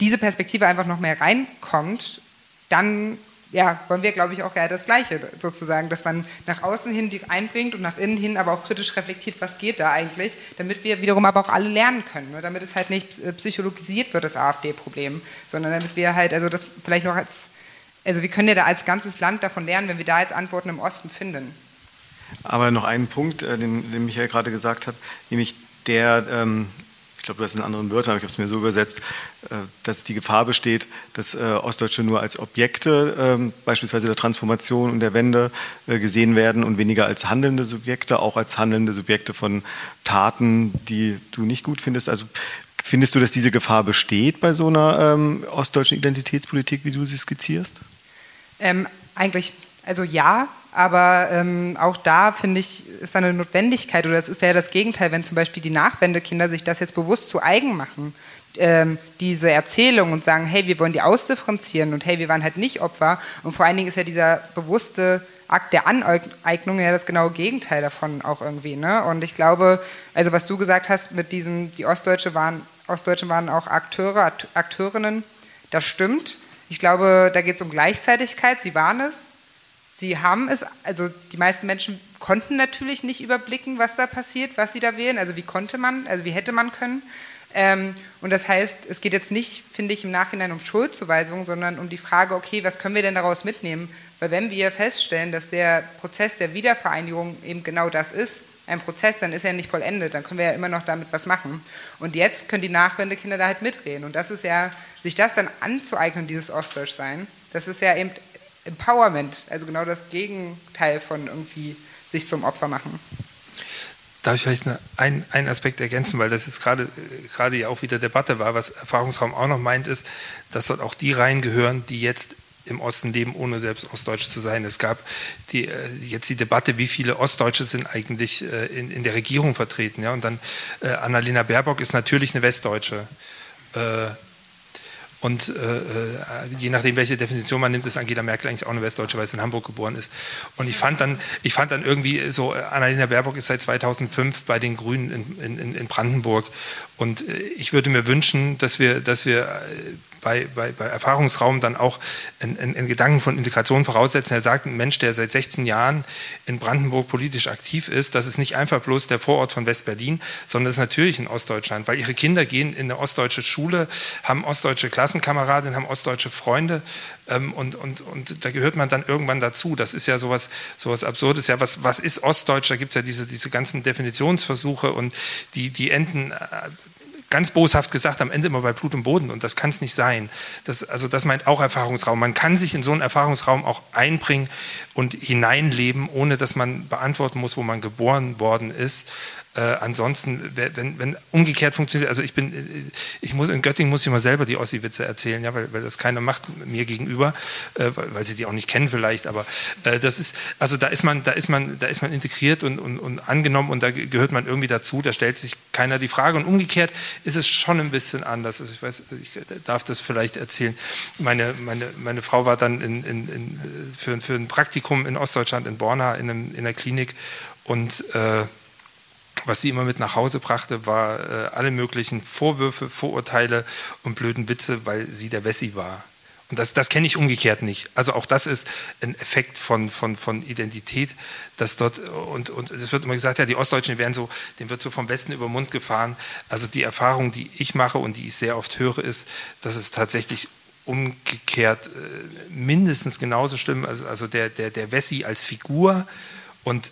diese Perspektive einfach noch mehr reinkommt, dann ja, wollen wir, glaube ich, auch ja das Gleiche sozusagen, dass man nach außen hin die einbringt und nach innen hin aber auch kritisch reflektiert, was geht da eigentlich, damit wir wiederum aber auch alle lernen können, ne? damit es halt nicht psychologisiert wird, das AfD-Problem, sondern damit wir halt, also das vielleicht noch als, also wir können ja da als ganzes Land davon lernen, wenn wir da jetzt Antworten im Osten finden. Aber noch einen Punkt, äh, den, den Michael gerade gesagt hat, nämlich der, ähm, glaube, du hast es in anderen Wörtern, aber ich habe es mir so übersetzt, äh, dass die Gefahr besteht, dass äh, Ostdeutsche nur als Objekte ähm, beispielsweise der Transformation und der Wende äh, gesehen werden und weniger als handelnde Subjekte, auch als handelnde Subjekte von Taten, die du nicht gut findest. Also findest du, dass diese Gefahr besteht bei so einer ähm, ostdeutschen Identitätspolitik, wie du sie skizzierst? Ähm, eigentlich, also ja, aber ähm, auch da finde ich, ist da eine Notwendigkeit oder es ist ja das Gegenteil, wenn zum Beispiel die Nachwendekinder sich das jetzt bewusst zu eigen machen, ähm, diese Erzählung und sagen, hey, wir wollen die ausdifferenzieren und hey, wir waren halt nicht Opfer. Und vor allen Dingen ist ja dieser bewusste Akt der Aneignung ja das genaue Gegenteil davon auch irgendwie. Ne? Und ich glaube, also was du gesagt hast mit diesem, die Ostdeutsche waren, Ostdeutschen waren auch Akteure, Akteurinnen, das stimmt. Ich glaube, da geht es um Gleichzeitigkeit, sie waren es. Sie haben es, also die meisten Menschen konnten natürlich nicht überblicken, was da passiert, was sie da wählen. Also wie konnte man, also wie hätte man können. Ähm, und das heißt, es geht jetzt nicht, finde ich, im Nachhinein um Schuldzuweisung, sondern um die Frage, okay, was können wir denn daraus mitnehmen? Weil wenn wir feststellen, dass der Prozess der Wiedervereinigung eben genau das ist, ein Prozess, dann ist er nicht vollendet, dann können wir ja immer noch damit was machen. Und jetzt können die Nachwendekinder da halt mitreden. Und das ist ja, sich das dann anzueignen, dieses Ostdeutschsein, das ist ja eben Empowerment, also genau das Gegenteil von irgendwie sich zum Opfer machen. Darf ich vielleicht einen, einen Aspekt ergänzen, weil das jetzt gerade gerade ja auch wieder Debatte war, was Erfahrungsraum auch noch meint, ist, dass dort auch die reingehören, die jetzt im Osten leben, ohne selbst Ostdeutsch zu sein. Es gab die, äh, jetzt die Debatte, wie viele Ostdeutsche sind eigentlich äh, in, in der Regierung vertreten. Ja? Und dann äh, Annalena Baerbock ist natürlich eine Westdeutsche. Äh, und äh, äh, je nachdem, welche Definition man nimmt, ist Angela Merkel eigentlich auch eine Westdeutsche, weil sie in Hamburg geboren ist. Und ich fand dann, ich fand dann irgendwie so, Annalena Baerbock ist seit 2005 bei den Grünen in, in, in Brandenburg. Und äh, ich würde mir wünschen, dass wir, dass wir äh, bei, bei, bei Erfahrungsraum dann auch einen, Gedanken von Integration voraussetzen. Er sagt, ein Mensch, der seit 16 Jahren in Brandenburg politisch aktiv ist, das ist nicht einfach bloß der Vorort von West-Berlin, sondern ist natürlich in Ostdeutschland, weil ihre Kinder gehen in eine ostdeutsche Schule, haben ostdeutsche Klassenkameradinnen, haben ostdeutsche Freunde ähm, und, und, und da gehört man dann irgendwann dazu. Das ist ja sowas, sowas Absurdes. Ja, was, was ist Ostdeutsch? Da gibt es ja diese, diese ganzen Definitionsversuche und die, die enden äh, ganz boshaft gesagt, am Ende immer bei Blut und Boden und das kann es nicht sein. Das, also das meint auch Erfahrungsraum. Man kann sich in so einen Erfahrungsraum auch einbringen und hineinleben, ohne dass man beantworten muss, wo man geboren worden ist. Äh, ansonsten, wenn, wenn umgekehrt funktioniert, also ich bin, äh, ich muss in Göttingen muss ich mal selber die Ossi-Witze erzählen, ja, weil, weil das keiner macht mir gegenüber, äh, weil, sie die auch nicht kennen vielleicht, aber äh, das ist, also da ist man, da ist man, da ist man integriert und, und, und angenommen und da gehört man irgendwie dazu, da stellt sich keiner die Frage. Und umgekehrt ist es schon ein bisschen anders. Also ich weiß, ich darf das vielleicht erzählen. Meine, meine, meine Frau war dann in, in, in, für, für ein Praktikum in Ostdeutschland in Borna in, einem, in einer Klinik und äh, was sie immer mit nach Hause brachte, war äh, alle möglichen Vorwürfe, Vorurteile und blöden Witze, weil sie der Wessi war. Und das, das kenne ich umgekehrt nicht. Also auch das ist ein Effekt von, von, von Identität, dass dort, und, und es wird immer gesagt, ja, die Ostdeutschen werden so, dem wird so vom Westen über den Mund gefahren. Also die Erfahrung, die ich mache und die ich sehr oft höre, ist, dass es tatsächlich umgekehrt äh, mindestens genauso schlimm, also, also der, der, der Wessi als Figur. Und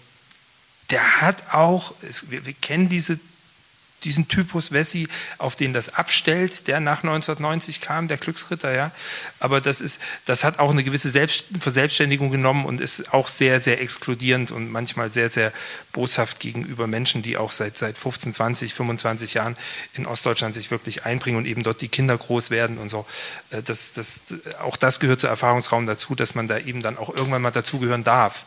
der hat auch, es, wir, wir kennen diese diesen Typus Wessi, auf den das abstellt, der nach 1990 kam, der Glücksritter, ja. Aber das ist, das hat auch eine gewisse Selbst Verselbstständigung genommen und ist auch sehr, sehr exkludierend und manchmal sehr, sehr boshaft gegenüber Menschen, die auch seit, seit 15, 20, 25 Jahren in Ostdeutschland sich wirklich einbringen und eben dort die Kinder groß werden und so. Äh, das, das, auch das gehört zu Erfahrungsraum dazu, dass man da eben dann auch irgendwann mal dazugehören darf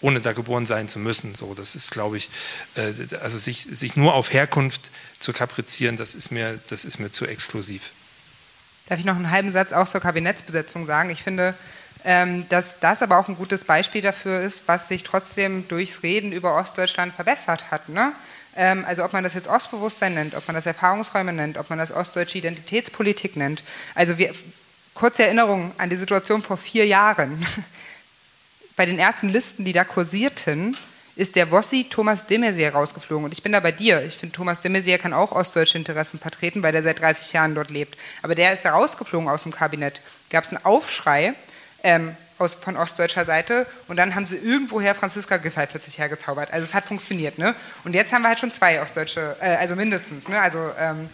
ohne da geboren sein zu müssen. So, das ist, glaube ich, äh, also sich, sich nur auf Herkunft zu kaprizieren, das ist, mir, das ist mir zu exklusiv. Darf ich noch einen halben Satz auch zur Kabinettsbesetzung sagen? Ich finde, ähm, dass das aber auch ein gutes Beispiel dafür ist, was sich trotzdem durchs Reden über Ostdeutschland verbessert hat. Ne? Ähm, also ob man das jetzt Ostbewusstsein nennt, ob man das Erfahrungsräume nennt, ob man das ostdeutsche Identitätspolitik nennt. Also wir, kurze Erinnerung an die Situation vor vier Jahren bei den ersten Listen, die da kursierten, ist der Wossi Thomas de Maizière rausgeflogen. Und ich bin da bei dir. Ich finde, Thomas de Maizière kann auch ostdeutsche Interessen vertreten, weil der seit 30 Jahren dort lebt. Aber der ist da rausgeflogen aus dem Kabinett. Gab es einen Aufschrei ähm, aus, von ostdeutscher Seite und dann haben sie irgendwoher Franziska Giffey plötzlich hergezaubert. Also es hat funktioniert. Ne? Und jetzt haben wir halt schon zwei ostdeutsche, äh, also mindestens, ne? also, ähm,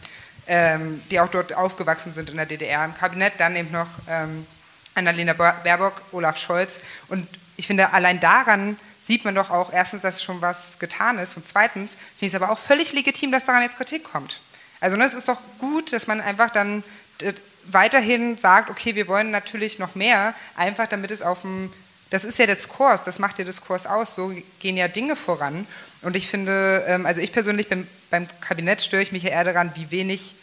ähm, die auch dort aufgewachsen sind in der DDR im Kabinett. Dann eben noch ähm, Annalena Baerbock, Olaf Scholz. Und ich finde, allein daran sieht man doch auch erstens, dass schon was getan ist und zweitens finde ich es aber auch völlig legitim, dass daran jetzt Kritik kommt. Also ne, es ist doch gut, dass man einfach dann äh, weiterhin sagt, okay, wir wollen natürlich noch mehr, einfach damit es auf dem, das ist ja der Diskurs, das macht der Diskurs aus, so gehen ja Dinge voran. Und ich finde, ähm, also ich persönlich bin, beim Kabinett störe ich mich ja eher daran, wie wenig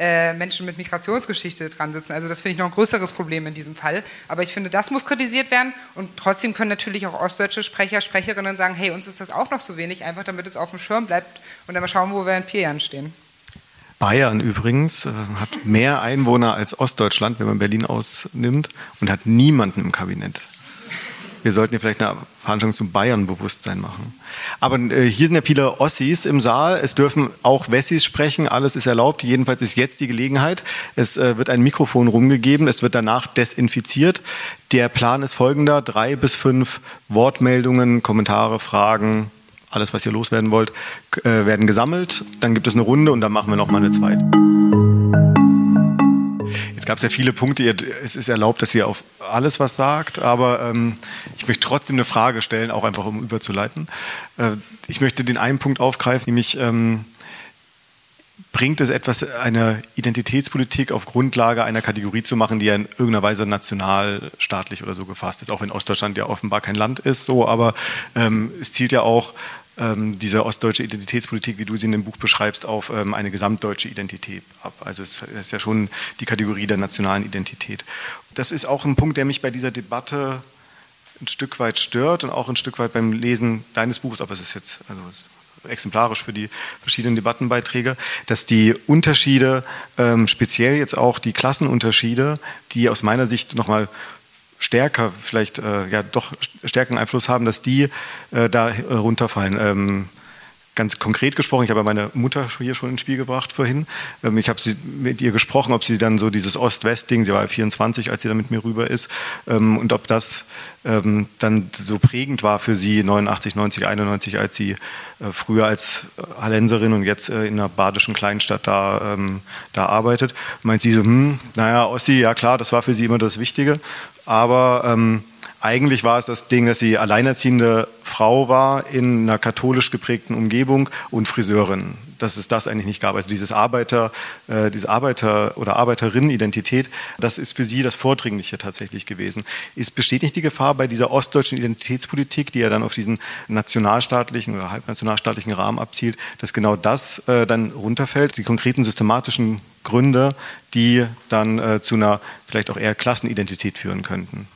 äh, Menschen mit Migrationsgeschichte dran sitzen. Also das finde ich noch ein größeres Problem in diesem Fall. Aber ich finde, das muss kritisiert werden und trotzdem können natürlich auch ostdeutsche Sprecher, Sprecherinnen sagen, hey, uns ist das auch noch so wenig, einfach damit es auf dem Schirm bleibt und dann mal schauen, wo wir in vier Jahren stehen. Bayern übrigens äh, hat mehr Einwohner als Ostdeutschland, wenn man Berlin ausnimmt, und hat niemanden im Kabinett wir sollten hier vielleicht eine Veranstaltung zum Bayern-Bewusstsein machen. Aber äh, hier sind ja viele Ossis im Saal. Es dürfen auch Wessis sprechen. Alles ist erlaubt. Jedenfalls ist jetzt die Gelegenheit. Es äh, wird ein Mikrofon rumgegeben. Es wird danach desinfiziert. Der Plan ist folgender. Drei bis fünf Wortmeldungen, Kommentare, Fragen, alles, was ihr loswerden wollt, äh, werden gesammelt. Dann gibt es eine Runde und dann machen wir noch mal eine zweite gab es ja viele Punkte. Es ist erlaubt, dass ihr auf alles was sagt, aber ähm, ich möchte trotzdem eine Frage stellen, auch einfach um überzuleiten. Äh, ich möchte den einen Punkt aufgreifen, nämlich ähm, bringt es etwas, eine Identitätspolitik auf Grundlage einer Kategorie zu machen, die ja in irgendeiner Weise nationalstaatlich oder so gefasst ist, auch wenn Ostdeutschland ja offenbar kein Land ist, so, aber ähm, es zielt ja auch diese ostdeutsche Identitätspolitik, wie du sie in dem Buch beschreibst, auf ähm, eine gesamtdeutsche Identität ab. Also es ist ja schon die Kategorie der nationalen Identität. Das ist auch ein Punkt, der mich bei dieser Debatte ein Stück weit stört und auch ein Stück weit beim Lesen deines Buches, aber es ist jetzt also exemplarisch für die verschiedenen Debattenbeiträge, dass die Unterschiede, ähm, speziell jetzt auch die Klassenunterschiede, die aus meiner Sicht nochmal stärker, vielleicht äh, ja doch stärkeren Einfluss haben, dass die äh, da äh, runterfallen. Ähm, ganz konkret gesprochen, ich habe meine Mutter hier schon ins Spiel gebracht vorhin. Ähm, ich habe mit ihr gesprochen, ob sie dann so dieses Ost-West-Ding, sie war 24, als sie da mit mir rüber ist, ähm, und ob das ähm, dann so prägend war für sie 89, 90, 91, als sie äh, früher als Hallenserin und jetzt äh, in einer badischen Kleinstadt da, da arbeitet. Meint sie so, hm, naja, Ossi, ja klar, das war für sie immer das Wichtige aber ähm, eigentlich war es das Ding, dass sie alleinerziehende Frau war in einer katholisch geprägten Umgebung und Friseurin. Dass es das eigentlich nicht gab. Also dieses Arbeiter, äh, diese Arbeiter- oder Arbeiterinnen-Identität, das ist für sie das Vordringliche tatsächlich gewesen. Ist, besteht nicht die Gefahr bei dieser ostdeutschen Identitätspolitik, die ja dann auf diesen nationalstaatlichen oder halbnationalstaatlichen Rahmen abzielt, dass genau das äh, dann runterfällt, die konkreten systematischen Gründe, die dann äh, zu einer vielleicht auch eher Klassenidentität führen könnten?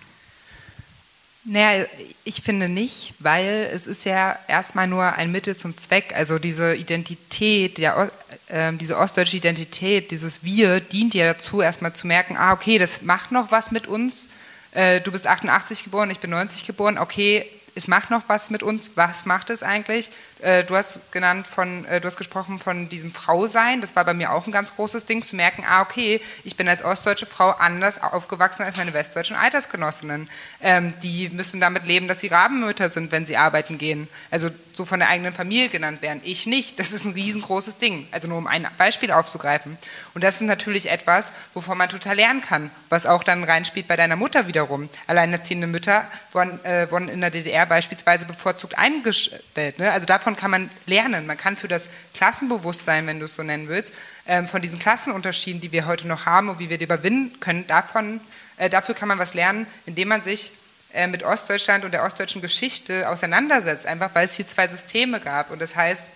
Naja, ich finde nicht, weil es ist ja erstmal nur ein Mittel zum Zweck. Also diese Identität, der, äh, diese ostdeutsche Identität, dieses Wir dient ja dazu, erstmal zu merken, ah, okay, das macht noch was mit uns. Äh, du bist 88 geboren, ich bin 90 geboren, okay, es macht noch was mit uns. Was macht es eigentlich? Äh, du hast genannt von, äh, du hast gesprochen von diesem Frausein. Das war bei mir auch ein ganz großes Ding, zu merken, ah, okay, ich bin als ostdeutsche Frau anders aufgewachsen als meine westdeutschen Altersgenossinnen. Ähm, die müssen damit leben, dass sie Rabenmütter sind, wenn sie arbeiten gehen. Also so von der eigenen Familie genannt werden. Ich nicht. Das ist ein riesengroßes Ding. Also nur um ein Beispiel aufzugreifen. Und das ist natürlich etwas, wovon man total lernen kann, was auch dann reinspielt bei deiner Mutter wiederum. Alleinerziehende Mütter wurden, äh, wurden in der DDR beispielsweise bevorzugt eingestellt. Ne? Also davon kann man lernen. Man kann für das Klassenbewusstsein, wenn du es so nennen willst, ähm, von diesen Klassenunterschieden, die wir heute noch haben und wie wir die überwinden können, davon, äh, dafür kann man was lernen, indem man sich äh, mit Ostdeutschland und der ostdeutschen Geschichte auseinandersetzt, einfach weil es hier zwei Systeme gab. Und das heißt,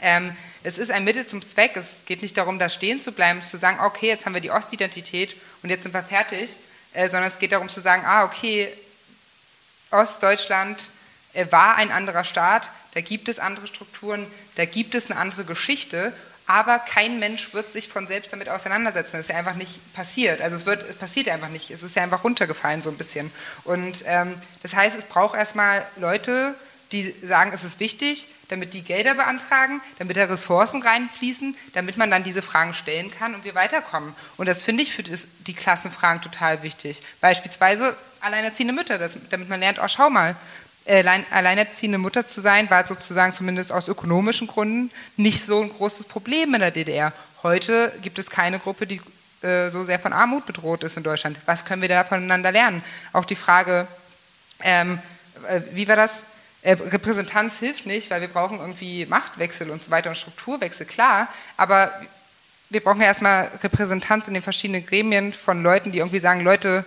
ähm, es ist ein Mittel zum Zweck. Es geht nicht darum, da stehen zu bleiben, zu sagen, okay, jetzt haben wir die Ostidentität und jetzt sind wir fertig, äh, sondern es geht darum zu sagen, ah, okay, Ostdeutschland äh, war ein anderer Staat, da gibt es andere Strukturen, da gibt es eine andere Geschichte aber kein Mensch wird sich von selbst damit auseinandersetzen. Das ist ja einfach nicht passiert. Also es, wird, es passiert einfach nicht. Es ist ja einfach runtergefallen so ein bisschen. Und ähm, das heißt, es braucht erstmal Leute, die sagen, es ist wichtig, damit die Gelder beantragen, damit da Ressourcen reinfließen, damit man dann diese Fragen stellen kann und wir weiterkommen. Und das finde ich für die Klassenfragen total wichtig. Beispielsweise alleinerziehende Mütter, damit man lernt, oh schau mal, alleinerziehende Mutter zu sein, war sozusagen zumindest aus ökonomischen Gründen nicht so ein großes Problem in der DDR. Heute gibt es keine Gruppe, die äh, so sehr von Armut bedroht ist in Deutschland. Was können wir da voneinander lernen? Auch die Frage, ähm, äh, wie war das? Äh, Repräsentanz hilft nicht, weil wir brauchen irgendwie Machtwechsel und so weiter und Strukturwechsel, klar, aber wir brauchen ja erstmal Repräsentanz in den verschiedenen Gremien von Leuten, die irgendwie sagen, Leute,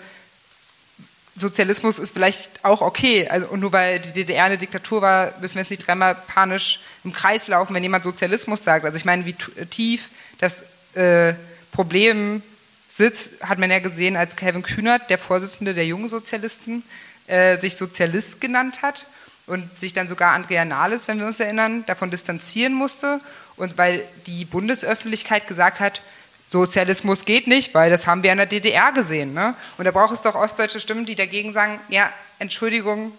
Sozialismus ist vielleicht auch okay. Also, und nur weil die DDR eine Diktatur war, müssen wir jetzt nicht dreimal panisch im Kreis laufen, wenn jemand Sozialismus sagt. Also ich meine, wie tief das äh, Problem sitzt, hat man ja gesehen, als Calvin Kühnert, der Vorsitzende der jungen Sozialisten, äh, sich Sozialist genannt hat und sich dann sogar Andrea Nahles, wenn wir uns erinnern, davon distanzieren musste. Und weil die Bundesöffentlichkeit gesagt hat, Sozialismus geht nicht, weil das haben wir in der DDR gesehen. Ne? Und da braucht es doch ostdeutsche Stimmen, die dagegen sagen, ja, Entschuldigung,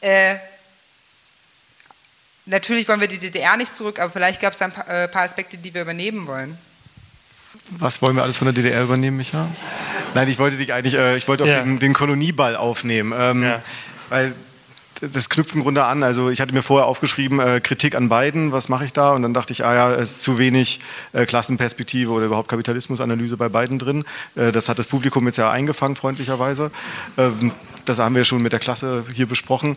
äh, natürlich wollen wir die DDR nicht zurück, aber vielleicht gab es ein äh, paar Aspekte, die wir übernehmen wollen. Was wollen wir alles von der DDR übernehmen, Micha? Nein, ich wollte dich eigentlich, äh, ich wollte auf ja. den, den, Kolonieball aufnehmen, ähm, ja. weil das knüpft im Grunde an. Also ich hatte mir vorher aufgeschrieben, äh, Kritik an beiden, was mache ich da? Und dann dachte ich, ah ja, es ist zu wenig äh, Klassenperspektive oder überhaupt Kapitalismusanalyse bei beiden drin. Äh, das hat das Publikum jetzt ja eingefangen, freundlicherweise. Ähm, das haben wir schon mit der Klasse hier besprochen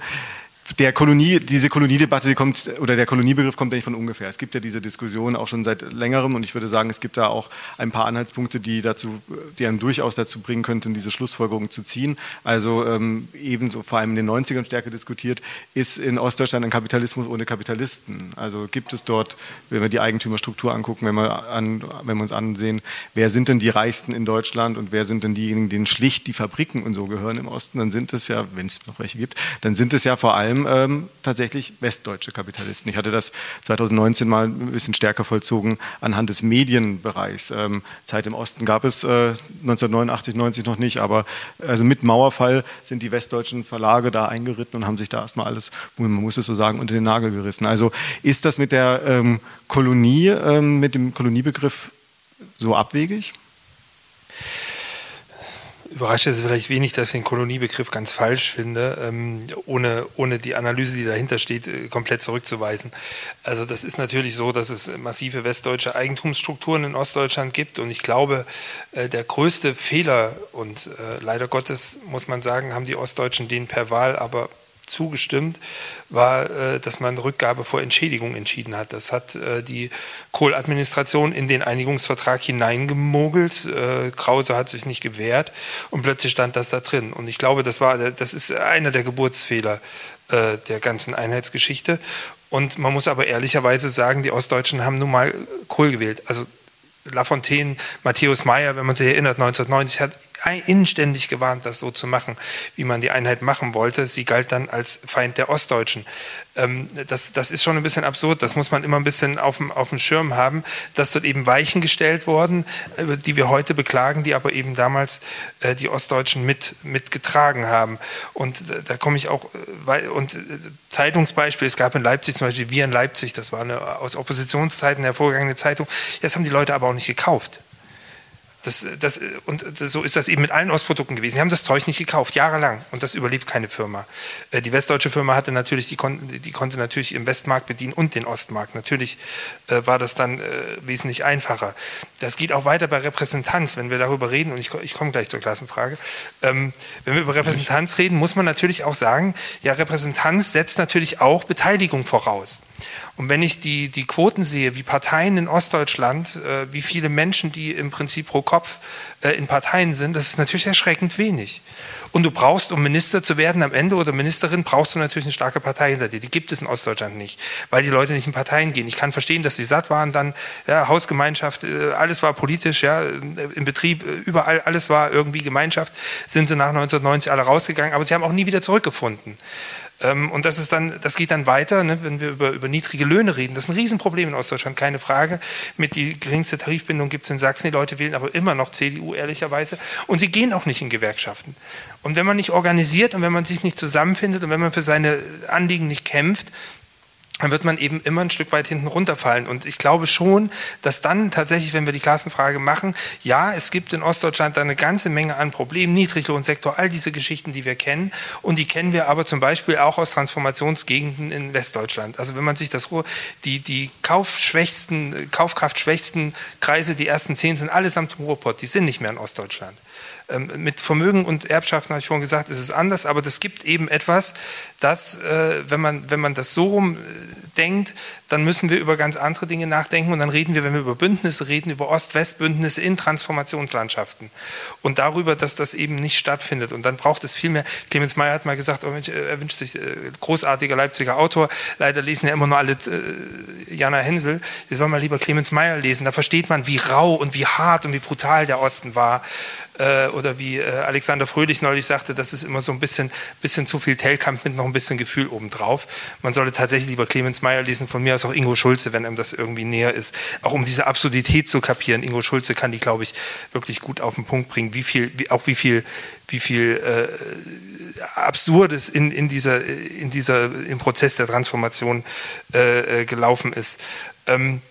der Kolonie, diese Koloniedebatte kommt, oder der Koloniebegriff kommt nicht von ungefähr. Es gibt ja diese Diskussion auch schon seit längerem und ich würde sagen, es gibt da auch ein paar Anhaltspunkte, die dazu, die einem durchaus dazu bringen könnten, diese Schlussfolgerung zu ziehen. Also ähm, ebenso vor allem in den 90ern stärker diskutiert, ist in Ostdeutschland ein Kapitalismus ohne Kapitalisten. Also gibt es dort, wenn wir die Eigentümerstruktur angucken, wenn wir, an, wenn wir uns ansehen, wer sind denn die Reichsten in Deutschland und wer sind denn diejenigen, denen schlicht die Fabriken und so gehören im Osten, dann sind es ja, wenn es noch welche gibt, dann sind es ja vor allem allem ähm, tatsächlich westdeutsche Kapitalisten. Ich hatte das 2019 mal ein bisschen stärker vollzogen anhand des Medienbereichs. Ähm, Zeit im Osten gab es äh, 1989, 90 noch nicht, aber also mit Mauerfall sind die westdeutschen Verlage da eingeritten und haben sich da erstmal alles, man muss es so sagen, unter den Nagel gerissen. Also ist das mit der ähm, Kolonie, ähm, mit dem Koloniebegriff so abwegig? Überrascht es vielleicht wenig, dass ich den Koloniebegriff ganz falsch finde, ähm, ohne, ohne die Analyse, die dahinter steht, äh, komplett zurückzuweisen. Also das ist natürlich so, dass es massive westdeutsche Eigentumsstrukturen in Ostdeutschland gibt und ich glaube, äh, der größte Fehler und äh, leider Gottes muss man sagen, haben die Ostdeutschen den per Wahl aber zugestimmt, war, äh, dass man Rückgabe vor Entschädigung entschieden hat. Das hat äh, die Kohl-Administration in den Einigungsvertrag hineingemogelt. Äh, Krause hat sich nicht gewehrt und plötzlich stand das da drin. Und ich glaube, das war, das ist einer der Geburtsfehler der ganzen Einheitsgeschichte. Und man muss aber ehrlicherweise sagen, die Ostdeutschen haben nun mal Kohl gewählt. Also Lafontaine, Matthäus Meyer, wenn man sich erinnert, 1990 hat inständig gewarnt, das so zu machen, wie man die Einheit machen wollte. Sie galt dann als Feind der Ostdeutschen. Ähm, das, das ist schon ein bisschen absurd. Das muss man immer ein bisschen auf dem, auf dem Schirm haben, dass dort eben Weichen gestellt wurden, äh, die wir heute beklagen, die aber eben damals äh, die Ostdeutschen mit, mitgetragen haben. Und äh, da komme ich auch, und Zeitungsbeispiel, es gab in Leipzig zum Beispiel Wir in Leipzig, das war eine aus Oppositionszeiten hervorgegangene Zeitung. Das haben die Leute aber auch nicht gekauft. Das, das, und so ist das eben mit allen Ostprodukten gewesen. Sie haben das Zeug nicht gekauft, jahrelang. Und das überlebt keine Firma. Äh, die westdeutsche Firma hatte natürlich, die, kon die konnte natürlich im Westmarkt bedienen und den Ostmarkt. Natürlich äh, war das dann äh, wesentlich einfacher. Das geht auch weiter bei Repräsentanz, wenn wir darüber reden. Und ich, ich komme gleich zur Klassenfrage. Ähm, wenn wir über Repräsentanz reden, muss man natürlich auch sagen, ja, Repräsentanz setzt natürlich auch Beteiligung voraus. Und wenn ich die, die Quoten sehe, wie Parteien in Ostdeutschland, äh, wie viele Menschen, die im Prinzip pro Kopf äh, in Parteien sind, das ist natürlich erschreckend wenig. Und du brauchst, um Minister zu werden am Ende oder Ministerin, brauchst du natürlich eine starke Partei hinter dir. Die gibt es in Ostdeutschland nicht, weil die Leute nicht in Parteien gehen. Ich kann verstehen, dass sie satt waren dann, ja, Hausgemeinschaft, äh, alles war politisch, ja, im Betrieb, äh, überall, alles war irgendwie Gemeinschaft, sind sie nach 1990 alle rausgegangen, aber sie haben auch nie wieder zurückgefunden. Ähm, und das ist dann, das geht dann weiter, ne, wenn wir über, über niedrige Löhne reden. Das ist ein Riesenproblem in Ostdeutschland, keine Frage. Mit die geringste Tarifbindung gibt es in Sachsen. Die Leute wählen aber immer noch CDU, ehrlicherweise. Und sie gehen auch nicht in Gewerkschaften. Und wenn man nicht organisiert und wenn man sich nicht zusammenfindet und wenn man für seine Anliegen nicht kämpft, dann wird man eben immer ein Stück weit hinten runterfallen. Und ich glaube schon, dass dann tatsächlich, wenn wir die Klassenfrage machen, ja, es gibt in Ostdeutschland eine ganze Menge an Problemen, Niedriglohnsektor, all diese Geschichten, die wir kennen. Und die kennen wir aber zum Beispiel auch aus Transformationsgegenden in Westdeutschland. Also wenn man sich das, die, die kaufschwächsten, kaufkraftschwächsten Kreise, die ersten zehn sind allesamt im Ruhrpott, die sind nicht mehr in Ostdeutschland. Ähm, mit Vermögen und Erbschaften habe ich vorhin gesagt, ist es anders, aber es gibt eben etwas, das, äh, wenn, man, wenn man das so rum äh, dann müssen wir über ganz andere Dinge nachdenken und dann reden wir, wenn wir über Bündnisse reden, über Ost-West-Bündnisse in Transformationslandschaften und darüber, dass das eben nicht stattfindet. Und dann braucht es viel mehr. Clemens Meyer hat mal gesagt, oh Mensch, er wünscht sich, äh, großartiger Leipziger Autor, leider lesen ja immer nur alle äh, Jana Hensel, Sie sollen mal lieber Clemens Meyer lesen, da versteht man, wie rau und wie hart und wie brutal der Osten war. Äh, oder wie Alexander Fröhlich neulich sagte, das ist immer so ein bisschen, bisschen zu viel Tellkamp mit noch ein bisschen Gefühl obendrauf. Man sollte tatsächlich lieber Clemens Meyer lesen, von mir aus auch Ingo Schulze, wenn einem das irgendwie näher ist. Auch um diese Absurdität zu kapieren. Ingo Schulze kann die, glaube ich, wirklich gut auf den Punkt bringen, wie viel, wie, auch wie viel, wie viel äh, Absurdes in, in, dieser, in dieser, im Prozess der Transformation äh, äh gelaufen ist. Ähm,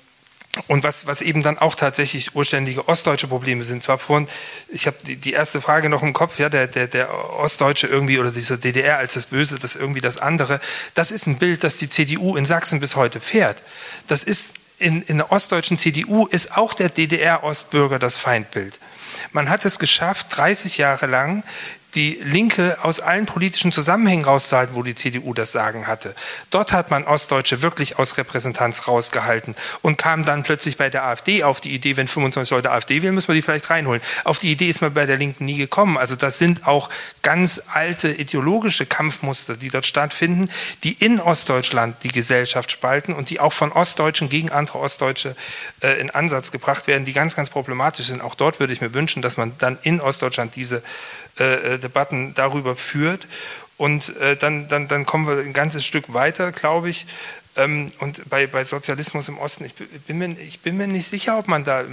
und was, was eben dann auch tatsächlich urständige ostdeutsche Probleme sind. Zwar vorhin, ich habe die, die, erste Frage noch im Kopf, ja, der, der, der Ostdeutsche irgendwie oder diese DDR als das Böse, das irgendwie das andere. Das ist ein Bild, das die CDU in Sachsen bis heute fährt. Das ist in, in der ostdeutschen CDU ist auch der DDR-Ostbürger das Feindbild. Man hat es geschafft, 30 Jahre lang die Linke aus allen politischen Zusammenhängen rauszuhalten, wo die CDU das Sagen hatte. Dort hat man Ostdeutsche wirklich aus Repräsentanz rausgehalten und kam dann plötzlich bei der AfD auf die Idee, wenn 25 Leute AfD wählen, müssen wir die vielleicht reinholen. Auf die Idee ist man bei der Linken nie gekommen. Also das sind auch ganz alte ideologische Kampfmuster, die dort stattfinden, die in Ostdeutschland die Gesellschaft spalten und die auch von Ostdeutschen gegen andere Ostdeutsche äh, in Ansatz gebracht werden, die ganz, ganz problematisch sind. Auch dort würde ich mir wünschen, dass man dann in Ostdeutschland diese äh, äh, Debatten darüber führt. Und äh, dann, dann, dann kommen wir ein ganzes Stück weiter, glaube ich. Ähm, und bei, bei Sozialismus im Osten, ich bin, mir, ich bin mir nicht sicher, ob man da,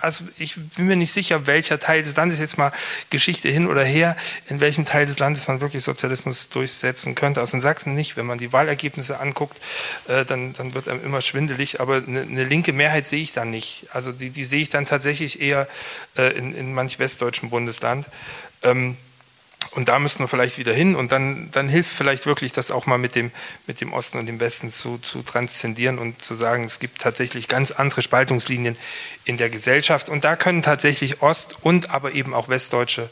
also ich bin mir nicht sicher, welcher Teil des Landes, jetzt mal Geschichte hin oder her, in welchem Teil des Landes man wirklich Sozialismus durchsetzen könnte. Aus also in Sachsen nicht. Wenn man die Wahlergebnisse anguckt, äh, dann, dann wird einem immer schwindelig. Aber eine, eine linke Mehrheit sehe ich dann nicht. Also die, die sehe ich dann tatsächlich eher äh, in, in manch westdeutschen Bundesland. Ähm, und da müssten wir vielleicht wieder hin und dann, dann hilft vielleicht wirklich, das auch mal mit dem, mit dem Osten und dem Westen zu, zu transzendieren und zu sagen, es gibt tatsächlich ganz andere Spaltungslinien in der Gesellschaft. Und da können tatsächlich Ost- und aber eben auch Westdeutsche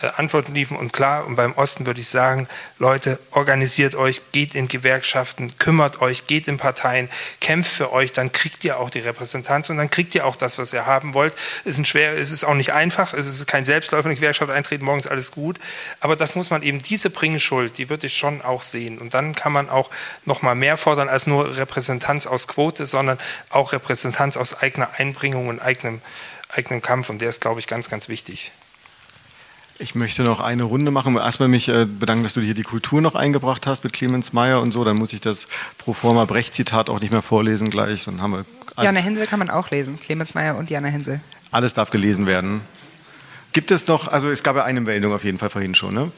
Antworten liefen. Und klar, und beim Osten würde ich sagen, Leute, organisiert euch, geht in Gewerkschaften, kümmert euch, geht in Parteien, kämpft für euch, dann kriegt ihr auch die Repräsentanz und dann kriegt ihr auch das, was ihr haben wollt. Es ist, ein schwer, es ist auch nicht einfach, es ist kein Selbstläufer in die Gewerkschaft eintreten, morgens alles gut. Aber das muss man eben, diese Bringschuld, die würde ich schon auch sehen. Und dann kann man auch noch mal mehr fordern als nur Repräsentanz aus Quote, sondern auch Repräsentanz aus eigener Einbringung und eigenem, eigenem Kampf. Und der ist, glaube ich, ganz, ganz wichtig. Ich möchte noch eine Runde machen. Erstmal mich äh, bedanken, dass du hier die Kultur noch eingebracht hast mit Clemens Meyer und so. Dann muss ich das Proforma Brecht-Zitat auch nicht mehr vorlesen gleich. Dann haben wir Jana Hensel kann man auch lesen. Clemens Meyer und Jana Hensel. Alles darf gelesen werden. Gibt es noch, also es gab ja eine Meldung auf jeden Fall vorhin schon, ne?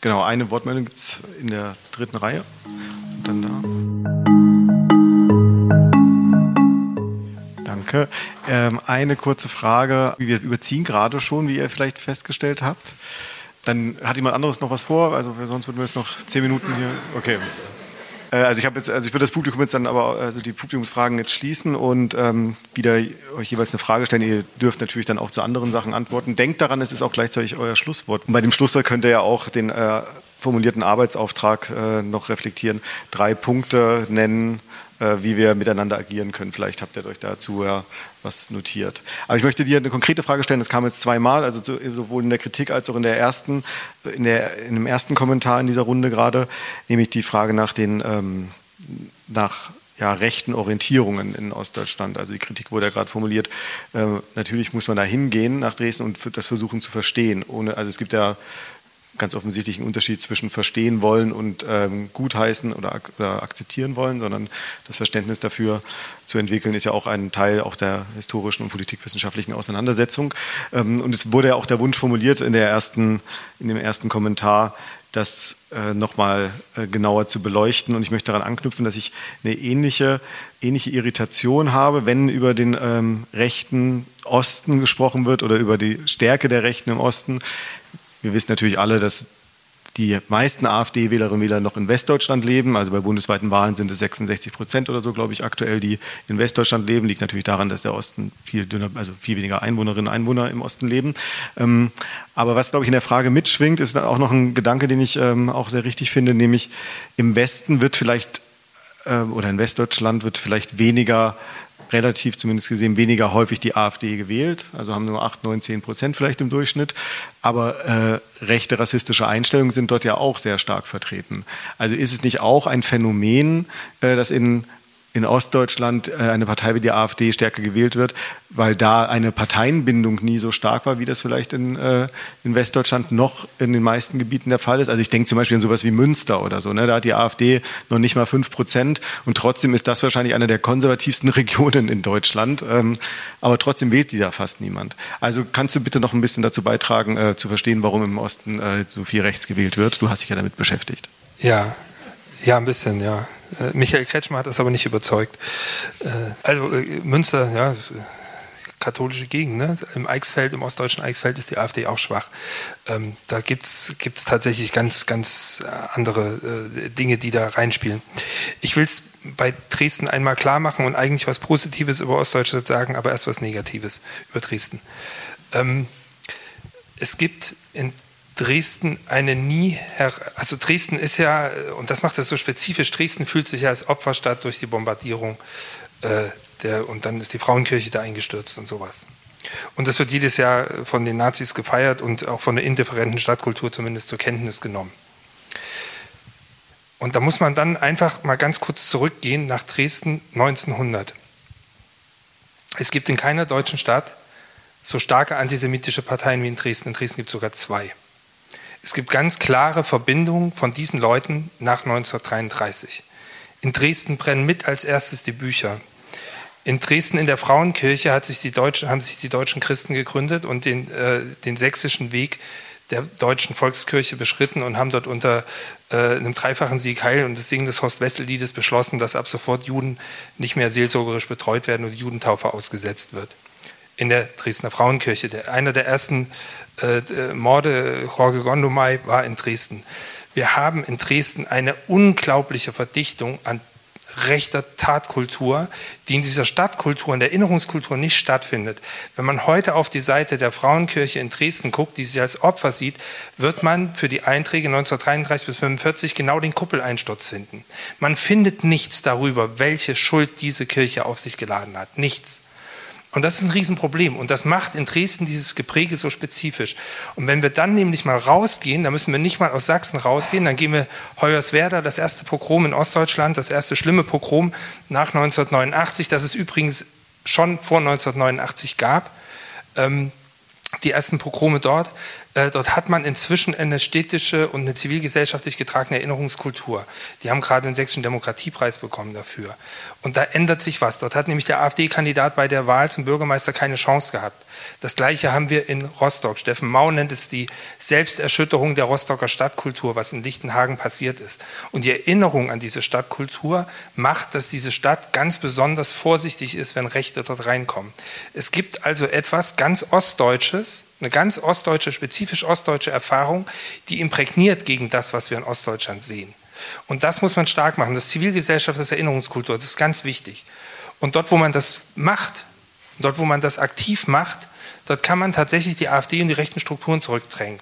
Genau, eine Wortmeldung gibt es in der dritten Reihe. Und dann da. Danke. Ähm, eine kurze Frage. Wir überziehen gerade schon, wie ihr vielleicht festgestellt habt. Dann hat jemand anderes noch was vor? Also sonst würden wir jetzt noch zehn Minuten hier. Okay. Äh, also ich habe jetzt, also ich würde das Publikum jetzt dann aber, also die Publikumsfragen jetzt schließen und ähm, wieder euch jeweils eine Frage stellen. Ihr dürft natürlich dann auch zu anderen Sachen antworten. Denkt daran, es ist auch gleichzeitig euer Schlusswort. Und bei dem Schlusswort könnt ihr ja auch den äh, formulierten Arbeitsauftrag äh, noch reflektieren. Drei Punkte nennen, wie wir miteinander agieren können. Vielleicht habt ihr euch dazu ja was notiert. Aber ich möchte dir eine konkrete Frage stellen. Das kam jetzt zweimal, also sowohl in der Kritik als auch in der ersten, in, der, in dem ersten Kommentar in dieser Runde gerade, nämlich die Frage nach den ähm, nach ja, rechten Orientierungen in Ostdeutschland. Also die Kritik wurde ja gerade formuliert. Äh, natürlich muss man da hingehen nach Dresden und das versuchen zu verstehen. Ohne, also es gibt ja ganz offensichtlichen Unterschied zwischen verstehen wollen und ähm, gutheißen oder, oder, akzeptieren wollen, sondern das Verständnis dafür zu entwickeln, ist ja auch ein Teil auch der historischen und politikwissenschaftlichen Auseinandersetzung. Ähm, und es wurde ja auch der Wunsch formuliert in, der ersten, in dem ersten Kommentar, das äh, nochmal äh, genauer zu beleuchten. Und ich möchte daran anknüpfen, dass ich eine ähnliche, ähnliche Irritation habe, wenn über den ähm, rechten Osten gesprochen wird oder über die Stärke der Rechten im Osten, wir wissen natürlich alle, dass die meisten AfD-Wählerinnen und Wähler noch in Westdeutschland leben. Also bei bundesweiten Wahlen sind es 66 Prozent oder so, glaube ich, aktuell, die in Westdeutschland leben. Liegt natürlich daran, dass der Osten viel dünner, also viel weniger Einwohnerinnen und Einwohner im Osten leben. Ähm, aber was, glaube ich, in der Frage mitschwingt, ist auch noch ein Gedanke, den ich ähm, auch sehr richtig finde, nämlich im Westen wird vielleicht äh, oder in Westdeutschland wird vielleicht weniger relativ zumindest gesehen weniger häufig die AfD gewählt, also haben nur 8, 9, 10 Prozent vielleicht im Durchschnitt. Aber äh, rechte rassistische Einstellungen sind dort ja auch sehr stark vertreten. Also ist es nicht auch ein Phänomen, äh, das in in Ostdeutschland äh, eine Partei wie die AfD stärker gewählt wird, weil da eine Parteienbindung nie so stark war, wie das vielleicht in, äh, in Westdeutschland noch in den meisten Gebieten der Fall ist. Also ich denke zum Beispiel an sowas wie Münster oder so. Ne? Da hat die AfD noch nicht mal fünf Prozent und trotzdem ist das wahrscheinlich eine der konservativsten Regionen in Deutschland. Ähm, aber trotzdem wählt die da fast niemand. Also kannst du bitte noch ein bisschen dazu beitragen, äh, zu verstehen, warum im Osten so viel rechts gewählt wird? Du hast dich ja damit beschäftigt. Ja, ja, ein bisschen, ja. Äh, Michael Kretschmer hat das aber nicht überzeugt. Äh, also äh, Münster, ja, katholische Gegend. Ne? Im Eichsfeld, im ostdeutschen Eichsfeld ist die AfD auch schwach. Ähm, da gibt es tatsächlich ganz, ganz andere Dinge, die da reinspielen. Ich will es bei Dresden einmal klar machen und eigentlich was Positives über Ostdeutschland sagen, aber erst was Negatives über Dresden. Ähm, es gibt in Dresden eine nie, also Dresden ist ja, und das macht es so spezifisch, Dresden fühlt sich ja als Opferstadt durch die Bombardierung äh, der, und dann ist die Frauenkirche da eingestürzt und sowas. Und das wird jedes Jahr von den Nazis gefeiert und auch von der indifferenten Stadtkultur zumindest zur Kenntnis genommen. Und da muss man dann einfach mal ganz kurz zurückgehen nach Dresden 1900. Es gibt in keiner deutschen Stadt so starke antisemitische Parteien wie in Dresden. In Dresden gibt es sogar zwei. Es gibt ganz klare Verbindungen von diesen Leuten nach 1933. In Dresden brennen mit als erstes die Bücher. In Dresden in der Frauenkirche hat sich die Deutschen, haben sich die deutschen Christen gegründet und den, äh, den sächsischen Weg der deutschen Volkskirche beschritten und haben dort unter äh, einem dreifachen Sieg Heil und das Singen des Horst-Wessel-Liedes beschlossen, dass ab sofort Juden nicht mehr seelsorgerisch betreut werden und die Judentaufe ausgesetzt wird. In der Dresdner Frauenkirche. Der, einer der ersten äh, äh, Morde Jorge Gondomai war in Dresden. Wir haben in Dresden eine unglaubliche Verdichtung an rechter Tatkultur, die in dieser Stadtkultur, in der Erinnerungskultur nicht stattfindet. Wenn man heute auf die Seite der Frauenkirche in Dresden guckt, die sie als Opfer sieht, wird man für die Einträge 1933 bis 1945 genau den Kuppeleinsturz finden. Man findet nichts darüber, welche Schuld diese Kirche auf sich geladen hat. Nichts. Und das ist ein Riesenproblem. Und das macht in Dresden dieses Gepräge so spezifisch. Und wenn wir dann nämlich mal rausgehen, dann müssen wir nicht mal aus Sachsen rausgehen, dann gehen wir Hoyerswerda, das erste Pogrom in Ostdeutschland, das erste schlimme Pogrom nach 1989, das es übrigens schon vor 1989 gab. Ähm, die ersten Pogrome dort. Äh, dort hat man inzwischen eine städtische und eine zivilgesellschaftlich getragene Erinnerungskultur. Die haben gerade den Sächsischen Demokratiepreis bekommen dafür. Und da ändert sich was. Dort hat nämlich der AfD-Kandidat bei der Wahl zum Bürgermeister keine Chance gehabt. Das Gleiche haben wir in Rostock. Steffen Mau nennt es die Selbsterschütterung der Rostocker Stadtkultur, was in Lichtenhagen passiert ist. Und die Erinnerung an diese Stadtkultur macht, dass diese Stadt ganz besonders vorsichtig ist, wenn Rechte dort reinkommen. Es gibt also etwas ganz Ostdeutsches, eine ganz ostdeutsche, spezifisch ostdeutsche Erfahrung, die imprägniert gegen das, was wir in Ostdeutschland sehen. Und das muss man stark machen. Das Zivilgesellschaft, das Erinnerungskultur, das ist ganz wichtig. Und dort, wo man das macht, dort, wo man das aktiv macht, dort kann man tatsächlich die AfD und die rechten Strukturen zurückdrängen.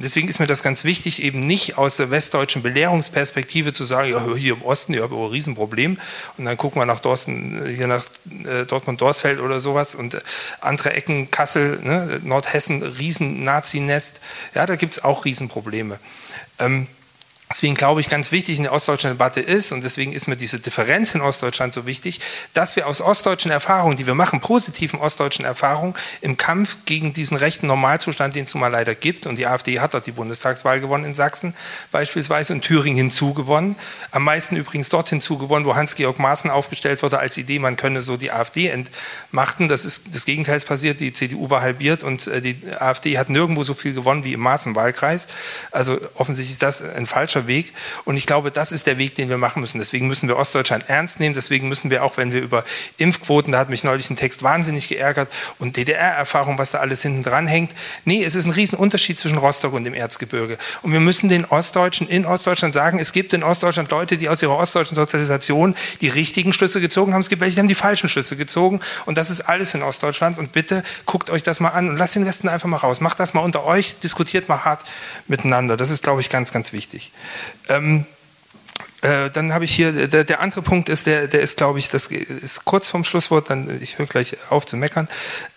Und deswegen ist mir das ganz wichtig, eben nicht aus der westdeutschen Belehrungsperspektive zu sagen, ja, hier im Osten, ihr habt ein Riesenproblem. Und dann gucken wir nach, hier nach äh, Dortmund-Dorsfeld oder sowas und äh, andere Ecken, Kassel, ne, Nordhessen, Riesen-Nazi-Nest. Ja, da gibt es auch Riesenprobleme. Ähm, Deswegen glaube ich, ganz wichtig in der ostdeutschen Debatte ist, und deswegen ist mir diese Differenz in Ostdeutschland so wichtig, dass wir aus ostdeutschen Erfahrungen, die wir machen, positiven ostdeutschen Erfahrungen im Kampf gegen diesen rechten Normalzustand, den es nun mal leider gibt, und die AfD hat dort die Bundestagswahl gewonnen in Sachsen beispielsweise und Thüringen hinzugewonnen, am meisten übrigens dort hinzugewonnen, wo Hans-Georg Maaßen aufgestellt wurde als Idee, man könne so die AfD entmachten. Das ist das Gegenteil ist passiert, die CDU war halbiert und äh, die AfD hat nirgendwo so viel gewonnen wie im Maaßen-Wahlkreis. Also offensichtlich ist das ein falscher falscher Weg. Und ich glaube, das ist der Weg, den wir machen müssen. Deswegen müssen wir Ostdeutschland ernst nehmen. Deswegen müssen wir auch, wenn wir über Impfquoten, da hat mich neulich ein Text wahnsinnig geärgert, und DDR-Erfahrung, was da alles hinten dran hängt. Nee, es ist ein Riesenunterschied zwischen Rostock und dem Erzgebirge. Und wir müssen den Ostdeutschen in Ostdeutschland sagen, es gibt in Ostdeutschland Leute, die aus ihrer ostdeutschen Sozialisation die richtigen Schlüsse gezogen haben. Es gibt welche, die haben die falschen Schlüsse gezogen. Und das ist alles in Ostdeutschland. Und bitte guckt euch das mal an und lasst den Westen einfach mal raus. Macht das mal unter euch, diskutiert mal hart miteinander. Das ist, glaube ich, ganz, ganz wichtig. Ähm, äh, dann habe ich hier, der, der, andere Punkt ist, der, der ist, glaube ich, das ist kurz vorm Schlusswort, dann ich höre gleich auf zu meckern.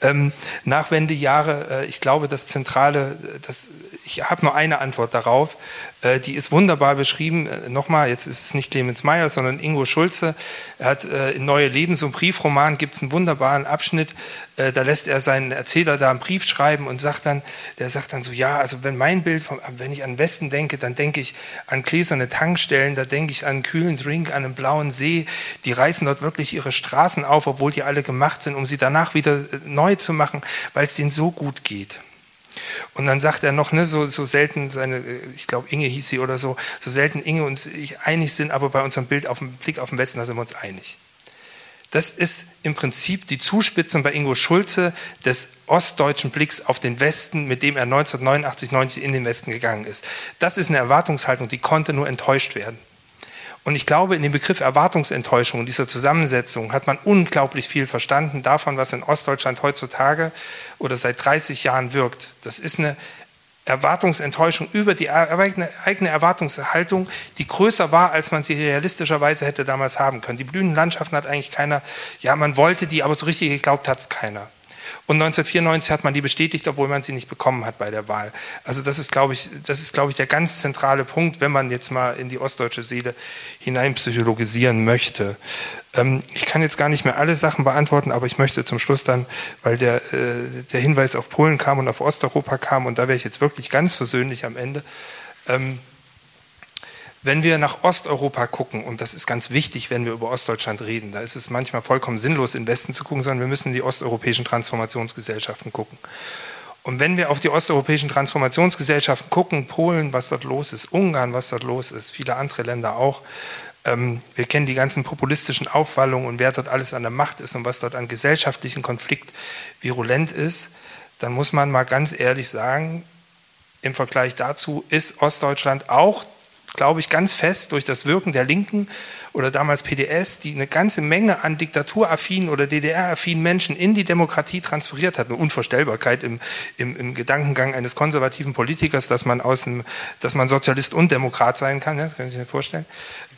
Ähm, Nachwendejahre, äh, ich glaube, das Zentrale, das, ich habe nur eine Antwort darauf. Äh, die ist wunderbar beschrieben. Äh, nochmal, jetzt ist es nicht Clemens Meyer, sondern Ingo Schulze. Er hat äh, in Neue Leben, so ein Briefroman, gibt es einen wunderbaren Abschnitt. Da lässt er seinen Erzähler da einen Brief schreiben und sagt dann, der sagt dann so, ja, also wenn mein Bild, vom, wenn ich an Westen denke, dann denke ich an gläserne Tankstellen, da denke ich an einen kühlen Drink, an einen blauen See. Die reißen dort wirklich ihre Straßen auf, obwohl die alle gemacht sind, um sie danach wieder neu zu machen, weil es denen so gut geht. Und dann sagt er noch, ne, so, so selten seine, ich glaube Inge hieß sie oder so, so selten Inge und ich einig sind, aber bei unserem Bild auf dem Blick auf den Westen, da sind wir uns einig. Das ist im Prinzip die Zuspitzung bei Ingo Schulze des ostdeutschen Blicks auf den Westen, mit dem er 1989, 90 in den Westen gegangen ist. Das ist eine Erwartungshaltung, die konnte nur enttäuscht werden. Und ich glaube, in dem Begriff Erwartungsenttäuschung, in dieser Zusammensetzung, hat man unglaublich viel verstanden davon, was in Ostdeutschland heutzutage oder seit 30 Jahren wirkt. Das ist eine Erwartungsenttäuschung über die eigene Erwartungshaltung, die größer war, als man sie realistischerweise hätte damals haben können. Die blühenden Landschaften hat eigentlich keiner, ja, man wollte die, aber so richtig geglaubt hat es keiner. Und 1994 hat man die bestätigt, obwohl man sie nicht bekommen hat bei der Wahl. Also das ist, glaube ich, das ist, glaube ich, der ganz zentrale Punkt, wenn man jetzt mal in die ostdeutsche Seele hinein psychologisieren möchte. Ähm, ich kann jetzt gar nicht mehr alle Sachen beantworten, aber ich möchte zum Schluss dann, weil der, äh, der Hinweis auf Polen kam und auf Osteuropa kam, und da wäre ich jetzt wirklich ganz versöhnlich am Ende. Ähm, wenn wir nach Osteuropa gucken, und das ist ganz wichtig, wenn wir über Ostdeutschland reden, da ist es manchmal vollkommen sinnlos, in Westen zu gucken, sondern wir müssen in die osteuropäischen Transformationsgesellschaften gucken. Und wenn wir auf die osteuropäischen Transformationsgesellschaften gucken, Polen, was dort los ist, Ungarn, was dort los ist, viele andere Länder auch, ähm, wir kennen die ganzen populistischen Aufwallungen und wer dort alles an der Macht ist und was dort an gesellschaftlichen Konflikt virulent ist, dann muss man mal ganz ehrlich sagen, im Vergleich dazu ist Ostdeutschland auch glaube ich, ganz fest durch das Wirken der Linken oder damals PDS, die eine ganze Menge an diktaturaffinen oder DDR-affinen Menschen in die Demokratie transferiert hat. Eine Unvorstellbarkeit im, im, im, Gedankengang eines konservativen Politikers, dass man, aus dem, dass man Sozialist und Demokrat sein kann. Das kann ich mir vorstellen.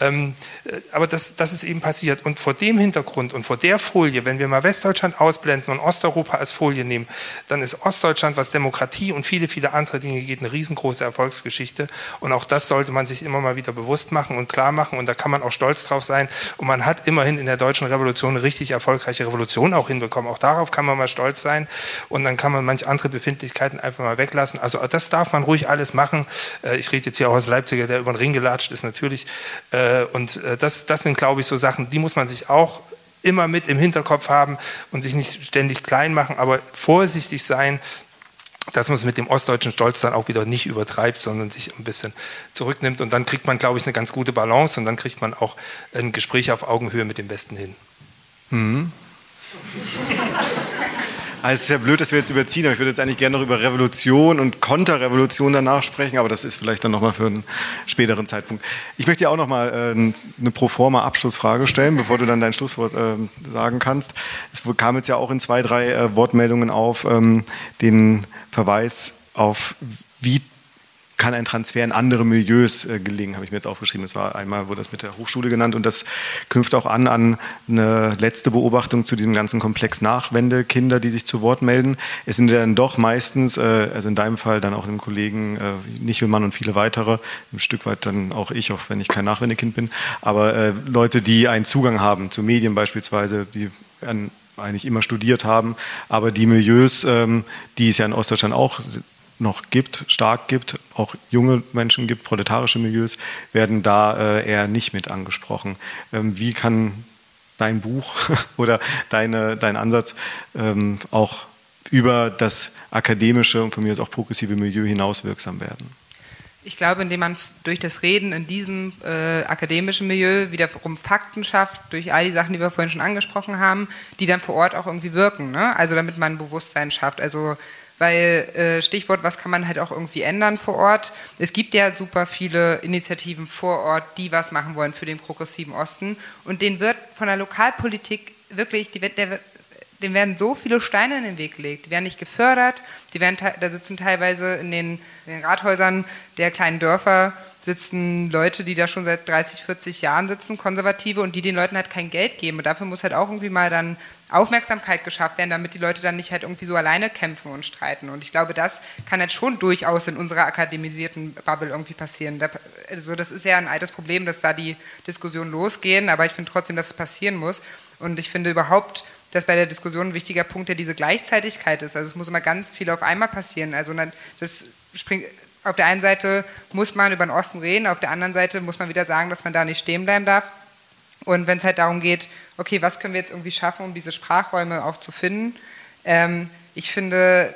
Ähm, äh, aber das, das ist eben passiert. Und vor dem Hintergrund und vor der Folie, wenn wir mal Westdeutschland ausblenden und Osteuropa als Folie nehmen, dann ist Ostdeutschland, was Demokratie und viele, viele andere Dinge geht, eine riesengroße Erfolgsgeschichte. Und auch das sollte man sich immer mal wieder bewusst machen und klar machen und da kann man auch stolz drauf sein. Und man hat immerhin in der deutschen Revolution eine richtig erfolgreiche Revolution auch hinbekommen. Auch darauf kann man mal stolz sein und dann kann man manch andere Befindlichkeiten einfach mal weglassen. Also das darf man ruhig alles machen. Äh, ich rede jetzt hier auch als Leipziger, der über den Ring gelatscht ist natürlich. Äh, und äh, das, das sind, glaube ich, so Sachen, die muss man sich auch immer mit im Hinterkopf haben und sich nicht ständig klein machen, aber vorsichtig sein, dass man es mit dem ostdeutschen Stolz dann auch wieder nicht übertreibt, sondern sich ein bisschen zurücknimmt. Und dann kriegt man, glaube ich, eine ganz gute Balance und dann kriegt man auch ein Gespräch auf Augenhöhe mit dem Besten hin. Mhm. Also es ist ja blöd, dass wir jetzt überziehen, aber ich würde jetzt eigentlich gerne noch über Revolution und Konterrevolution danach sprechen, aber das ist vielleicht dann nochmal für einen späteren Zeitpunkt. Ich möchte dir auch nochmal äh, eine proforma Abschlussfrage stellen, bevor du dann dein Schlusswort äh, sagen kannst. Es kam jetzt ja auch in zwei, drei äh, Wortmeldungen auf ähm, den Verweis auf, wie kann ein Transfer in andere Milieus äh, gelingen, habe ich mir jetzt aufgeschrieben. Das war einmal, wurde das mit der Hochschule genannt und das knüpft auch an an eine letzte Beobachtung zu diesem ganzen Komplex Nachwendekinder, die sich zu Wort melden. Es sind dann doch meistens, äh, also in deinem Fall dann auch dem Kollegen äh, Nichelmann und viele weitere, ein Stück weit dann auch ich, auch wenn ich kein Nachwendekind bin, aber äh, Leute, die einen Zugang haben zu Medien beispielsweise, die an eigentlich immer studiert haben, aber die Milieus, ähm, die es ja in Ostdeutschland auch noch gibt, stark gibt, auch junge Menschen gibt, proletarische Milieus, werden da äh, eher nicht mit angesprochen. Ähm, wie kann dein Buch oder deine, dein Ansatz ähm, auch über das akademische und von mir aus auch progressive Milieu hinaus wirksam werden? Ich glaube, indem man durch das Reden in diesem äh, akademischen Milieu wiederum Fakten schafft, durch all die Sachen, die wir vorhin schon angesprochen haben, die dann vor Ort auch irgendwie wirken. Ne? Also damit man Bewusstsein schafft. Also weil äh, Stichwort, was kann man halt auch irgendwie ändern vor Ort. Es gibt ja super viele Initiativen vor Ort, die was machen wollen für den progressiven Osten und denen wird von der Lokalpolitik wirklich, die der, denen werden so viele Steine in den Weg gelegt, die werden nicht gefördert, die werden, da sitzen teilweise in den, in den Rathäusern der kleinen Dörfer sitzen Leute, die da schon seit 30, 40 Jahren sitzen, Konservative, und die den Leuten halt kein Geld geben. Und dafür muss halt auch irgendwie mal dann Aufmerksamkeit geschafft werden, damit die Leute dann nicht halt irgendwie so alleine kämpfen und streiten. Und ich glaube, das kann halt schon durchaus in unserer akademisierten Bubble irgendwie passieren. also das ist ja ein altes Problem, dass da die Diskussionen losgehen, aber ich finde trotzdem, dass es passieren muss. Und ich finde überhaupt, dass bei der Diskussion ein wichtiger Punkt ja diese Gleichzeitigkeit ist. Also es muss immer ganz viel auf einmal passieren. Also das springt, auf der einen Seite muss man über den Osten reden, auf der anderen Seite muss man wieder sagen, dass man da nicht stehen bleiben darf. Und wenn es halt darum geht, okay, was können wir jetzt irgendwie schaffen, um diese Sprachräume auch zu finden, ähm, ich finde,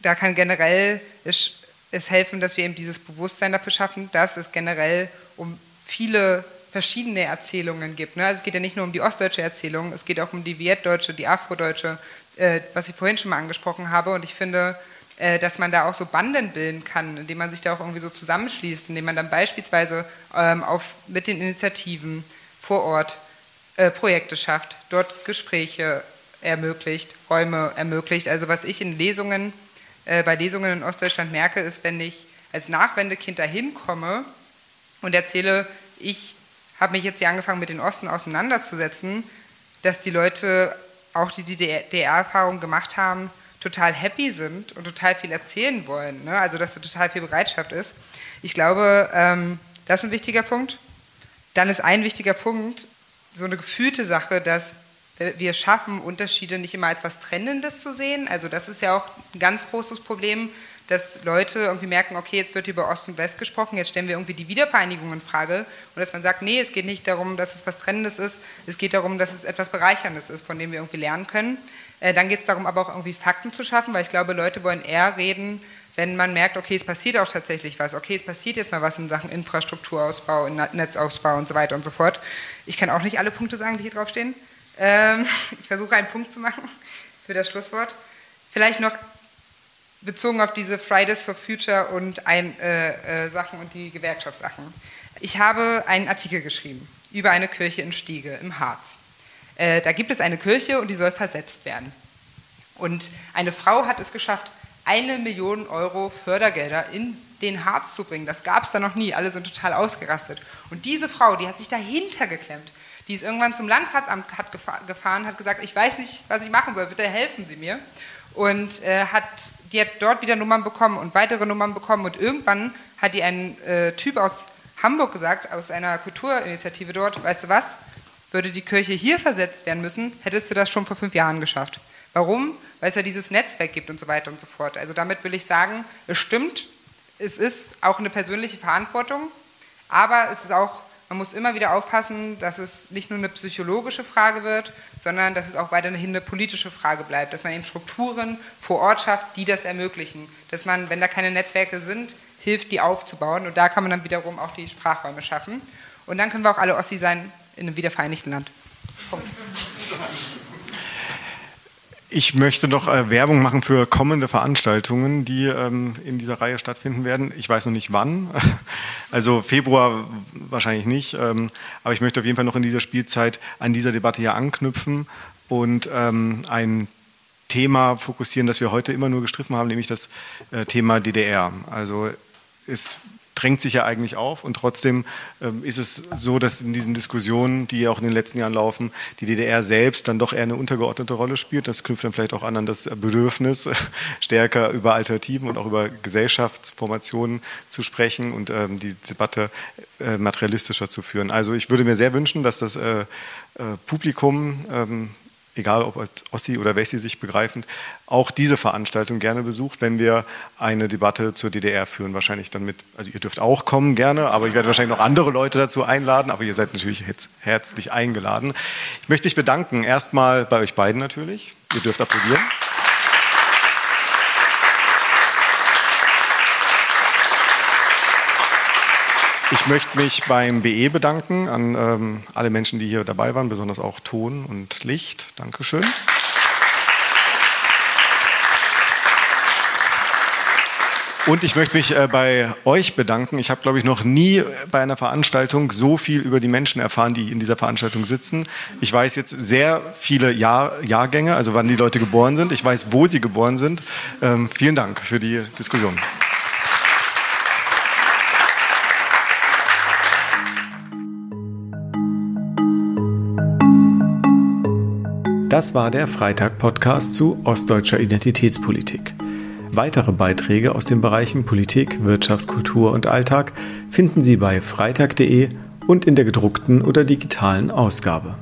da kann generell es, es, helfen, dass wir eben dieses Bewusstsein dafür schaffen, dass es generell um viele verschiedene Erzählungen gibt. Ne? Also es geht ja nicht nur um die ostdeutsche Erzählung, es geht auch um die vietdeutsche, die afrodeutsche, äh, was ich vorhin schon mal angesprochen habe. Und ich finde, äh, dass man da auch so Banden bilden kann, indem man sich da auch irgendwie so zusammenschließt, indem man dann beispielsweise ähm, auf, mit den Initiativen vor Ort äh, Projekte schafft, dort Gespräche ermöglicht, Räume ermöglicht. Also was ich in Lesungen, äh, bei Lesungen in Ostdeutschland merke, ist, wenn ich als Nachwendekind dahin komme und erzähle, ich habe mich jetzt hier angefangen mit den Osten auseinanderzusetzen, dass die Leute auch die DDR-Erfahrung gemacht haben, total happy sind und total viel erzählen wollen. Ne? Also dass da total viel Bereitschaft ist. Ich glaube, ähm, das ist ein wichtiger Punkt. Dann ist ein wichtiger Punkt so eine gefühlte Sache, dass wir schaffen, Unterschiede nicht immer als was Trennendes zu sehen. Also das ist ja auch ein ganz großes Problem, dass Leute irgendwie merken, okay, jetzt wird über Ost und West gesprochen, jetzt stellen wir irgendwie die Wiedervereinigung in Frage und dass man sagt, nee, es geht nicht darum, dass es was Trennendes ist, es geht darum, dass es etwas Bereicherndes ist, von dem wir irgendwie lernen können. Äh, dann geht es darum, aber auch irgendwie Fakten zu schaffen, weil ich glaube, Leute wollen eher reden, wenn man merkt, okay, es passiert auch tatsächlich was, okay, es passiert jetzt mal was in Sachen Infrastrukturausbau, Netzausbau und so weiter und so fort. Ich kann auch nicht alle Punkte sagen, die hier draufstehen. Ähm, ich versuche einen Punkt zu machen für das Schlusswort. Vielleicht noch bezogen auf diese Fridays for Future und ein, äh, äh, Sachen und die Gewerkschaftssachen. Ich habe einen Artikel geschrieben über eine Kirche in Stiege im Harz. Äh, da gibt es eine Kirche und die soll versetzt werden. Und eine Frau hat es geschafft, eine Million Euro Fördergelder in den Harz zu bringen. Das gab es da noch nie. Alle sind total ausgerastet. Und diese Frau, die hat sich dahinter geklemmt. Die ist irgendwann zum Landratsamt hat gefahren, hat gesagt, ich weiß nicht, was ich machen soll, bitte helfen Sie mir. Und äh, hat, die hat dort wieder Nummern bekommen und weitere Nummern bekommen. Und irgendwann hat die einen äh, Typ aus Hamburg gesagt, aus einer Kulturinitiative dort, weißt du was, würde die Kirche hier versetzt werden müssen, hättest du das schon vor fünf Jahren geschafft. Warum? Weil es ja dieses Netzwerk gibt und so weiter und so fort. Also damit will ich sagen, es stimmt, es ist auch eine persönliche Verantwortung, aber es ist auch, man muss immer wieder aufpassen, dass es nicht nur eine psychologische Frage wird, sondern dass es auch weiterhin eine politische Frage bleibt, dass man eben Strukturen vor Ort schafft, die das ermöglichen. Dass man, wenn da keine Netzwerke sind, hilft, die aufzubauen. Und da kann man dann wiederum auch die Sprachräume schaffen. Und dann können wir auch alle Ossi sein in einem wiedervereinigten Land. Punkt. Ich möchte noch äh, Werbung machen für kommende Veranstaltungen, die ähm, in dieser Reihe stattfinden werden. Ich weiß noch nicht wann, also Februar wahrscheinlich nicht, ähm, aber ich möchte auf jeden Fall noch in dieser Spielzeit an dieser Debatte hier anknüpfen und ähm, ein Thema fokussieren, das wir heute immer nur gestriffen haben, nämlich das äh, Thema DDR. Also es drängt sich ja eigentlich auf und trotzdem ähm, ist es so, dass in diesen Diskussionen, die ja auch in den letzten Jahren laufen, die DDR selbst dann doch eher eine untergeordnete Rolle spielt. Das knüpft dann vielleicht auch an an das Bedürfnis, stärker über Alternativen und auch über Gesellschaftsformationen zu sprechen und ähm, die Debatte äh, materialistischer zu führen. Also ich würde mir sehr wünschen, dass das äh, äh, Publikum ähm, egal ob als Ossi oder Wessi sich begreifend, auch diese Veranstaltung gerne besucht, wenn wir eine Debatte zur DDR führen. Wahrscheinlich dann mit, also ihr dürft auch kommen gerne, aber ich werde wahrscheinlich noch andere Leute dazu einladen, aber ihr seid natürlich herzlich eingeladen. Ich möchte mich bedanken, erstmal bei euch beiden natürlich. Ihr dürft applaudieren. Ich möchte mich beim BE bedanken an ähm, alle Menschen, die hier dabei waren, besonders auch Ton und Licht. Dankeschön. Und ich möchte mich äh, bei euch bedanken. Ich habe, glaube ich, noch nie bei einer Veranstaltung so viel über die Menschen erfahren, die in dieser Veranstaltung sitzen. Ich weiß jetzt sehr viele Jahr, Jahrgänge, also wann die Leute geboren sind. Ich weiß, wo sie geboren sind. Ähm, vielen Dank für die Diskussion. Das war der Freitag-Podcast zu ostdeutscher Identitätspolitik. Weitere Beiträge aus den Bereichen Politik, Wirtschaft, Kultur und Alltag finden Sie bei freitag.de und in der gedruckten oder digitalen Ausgabe.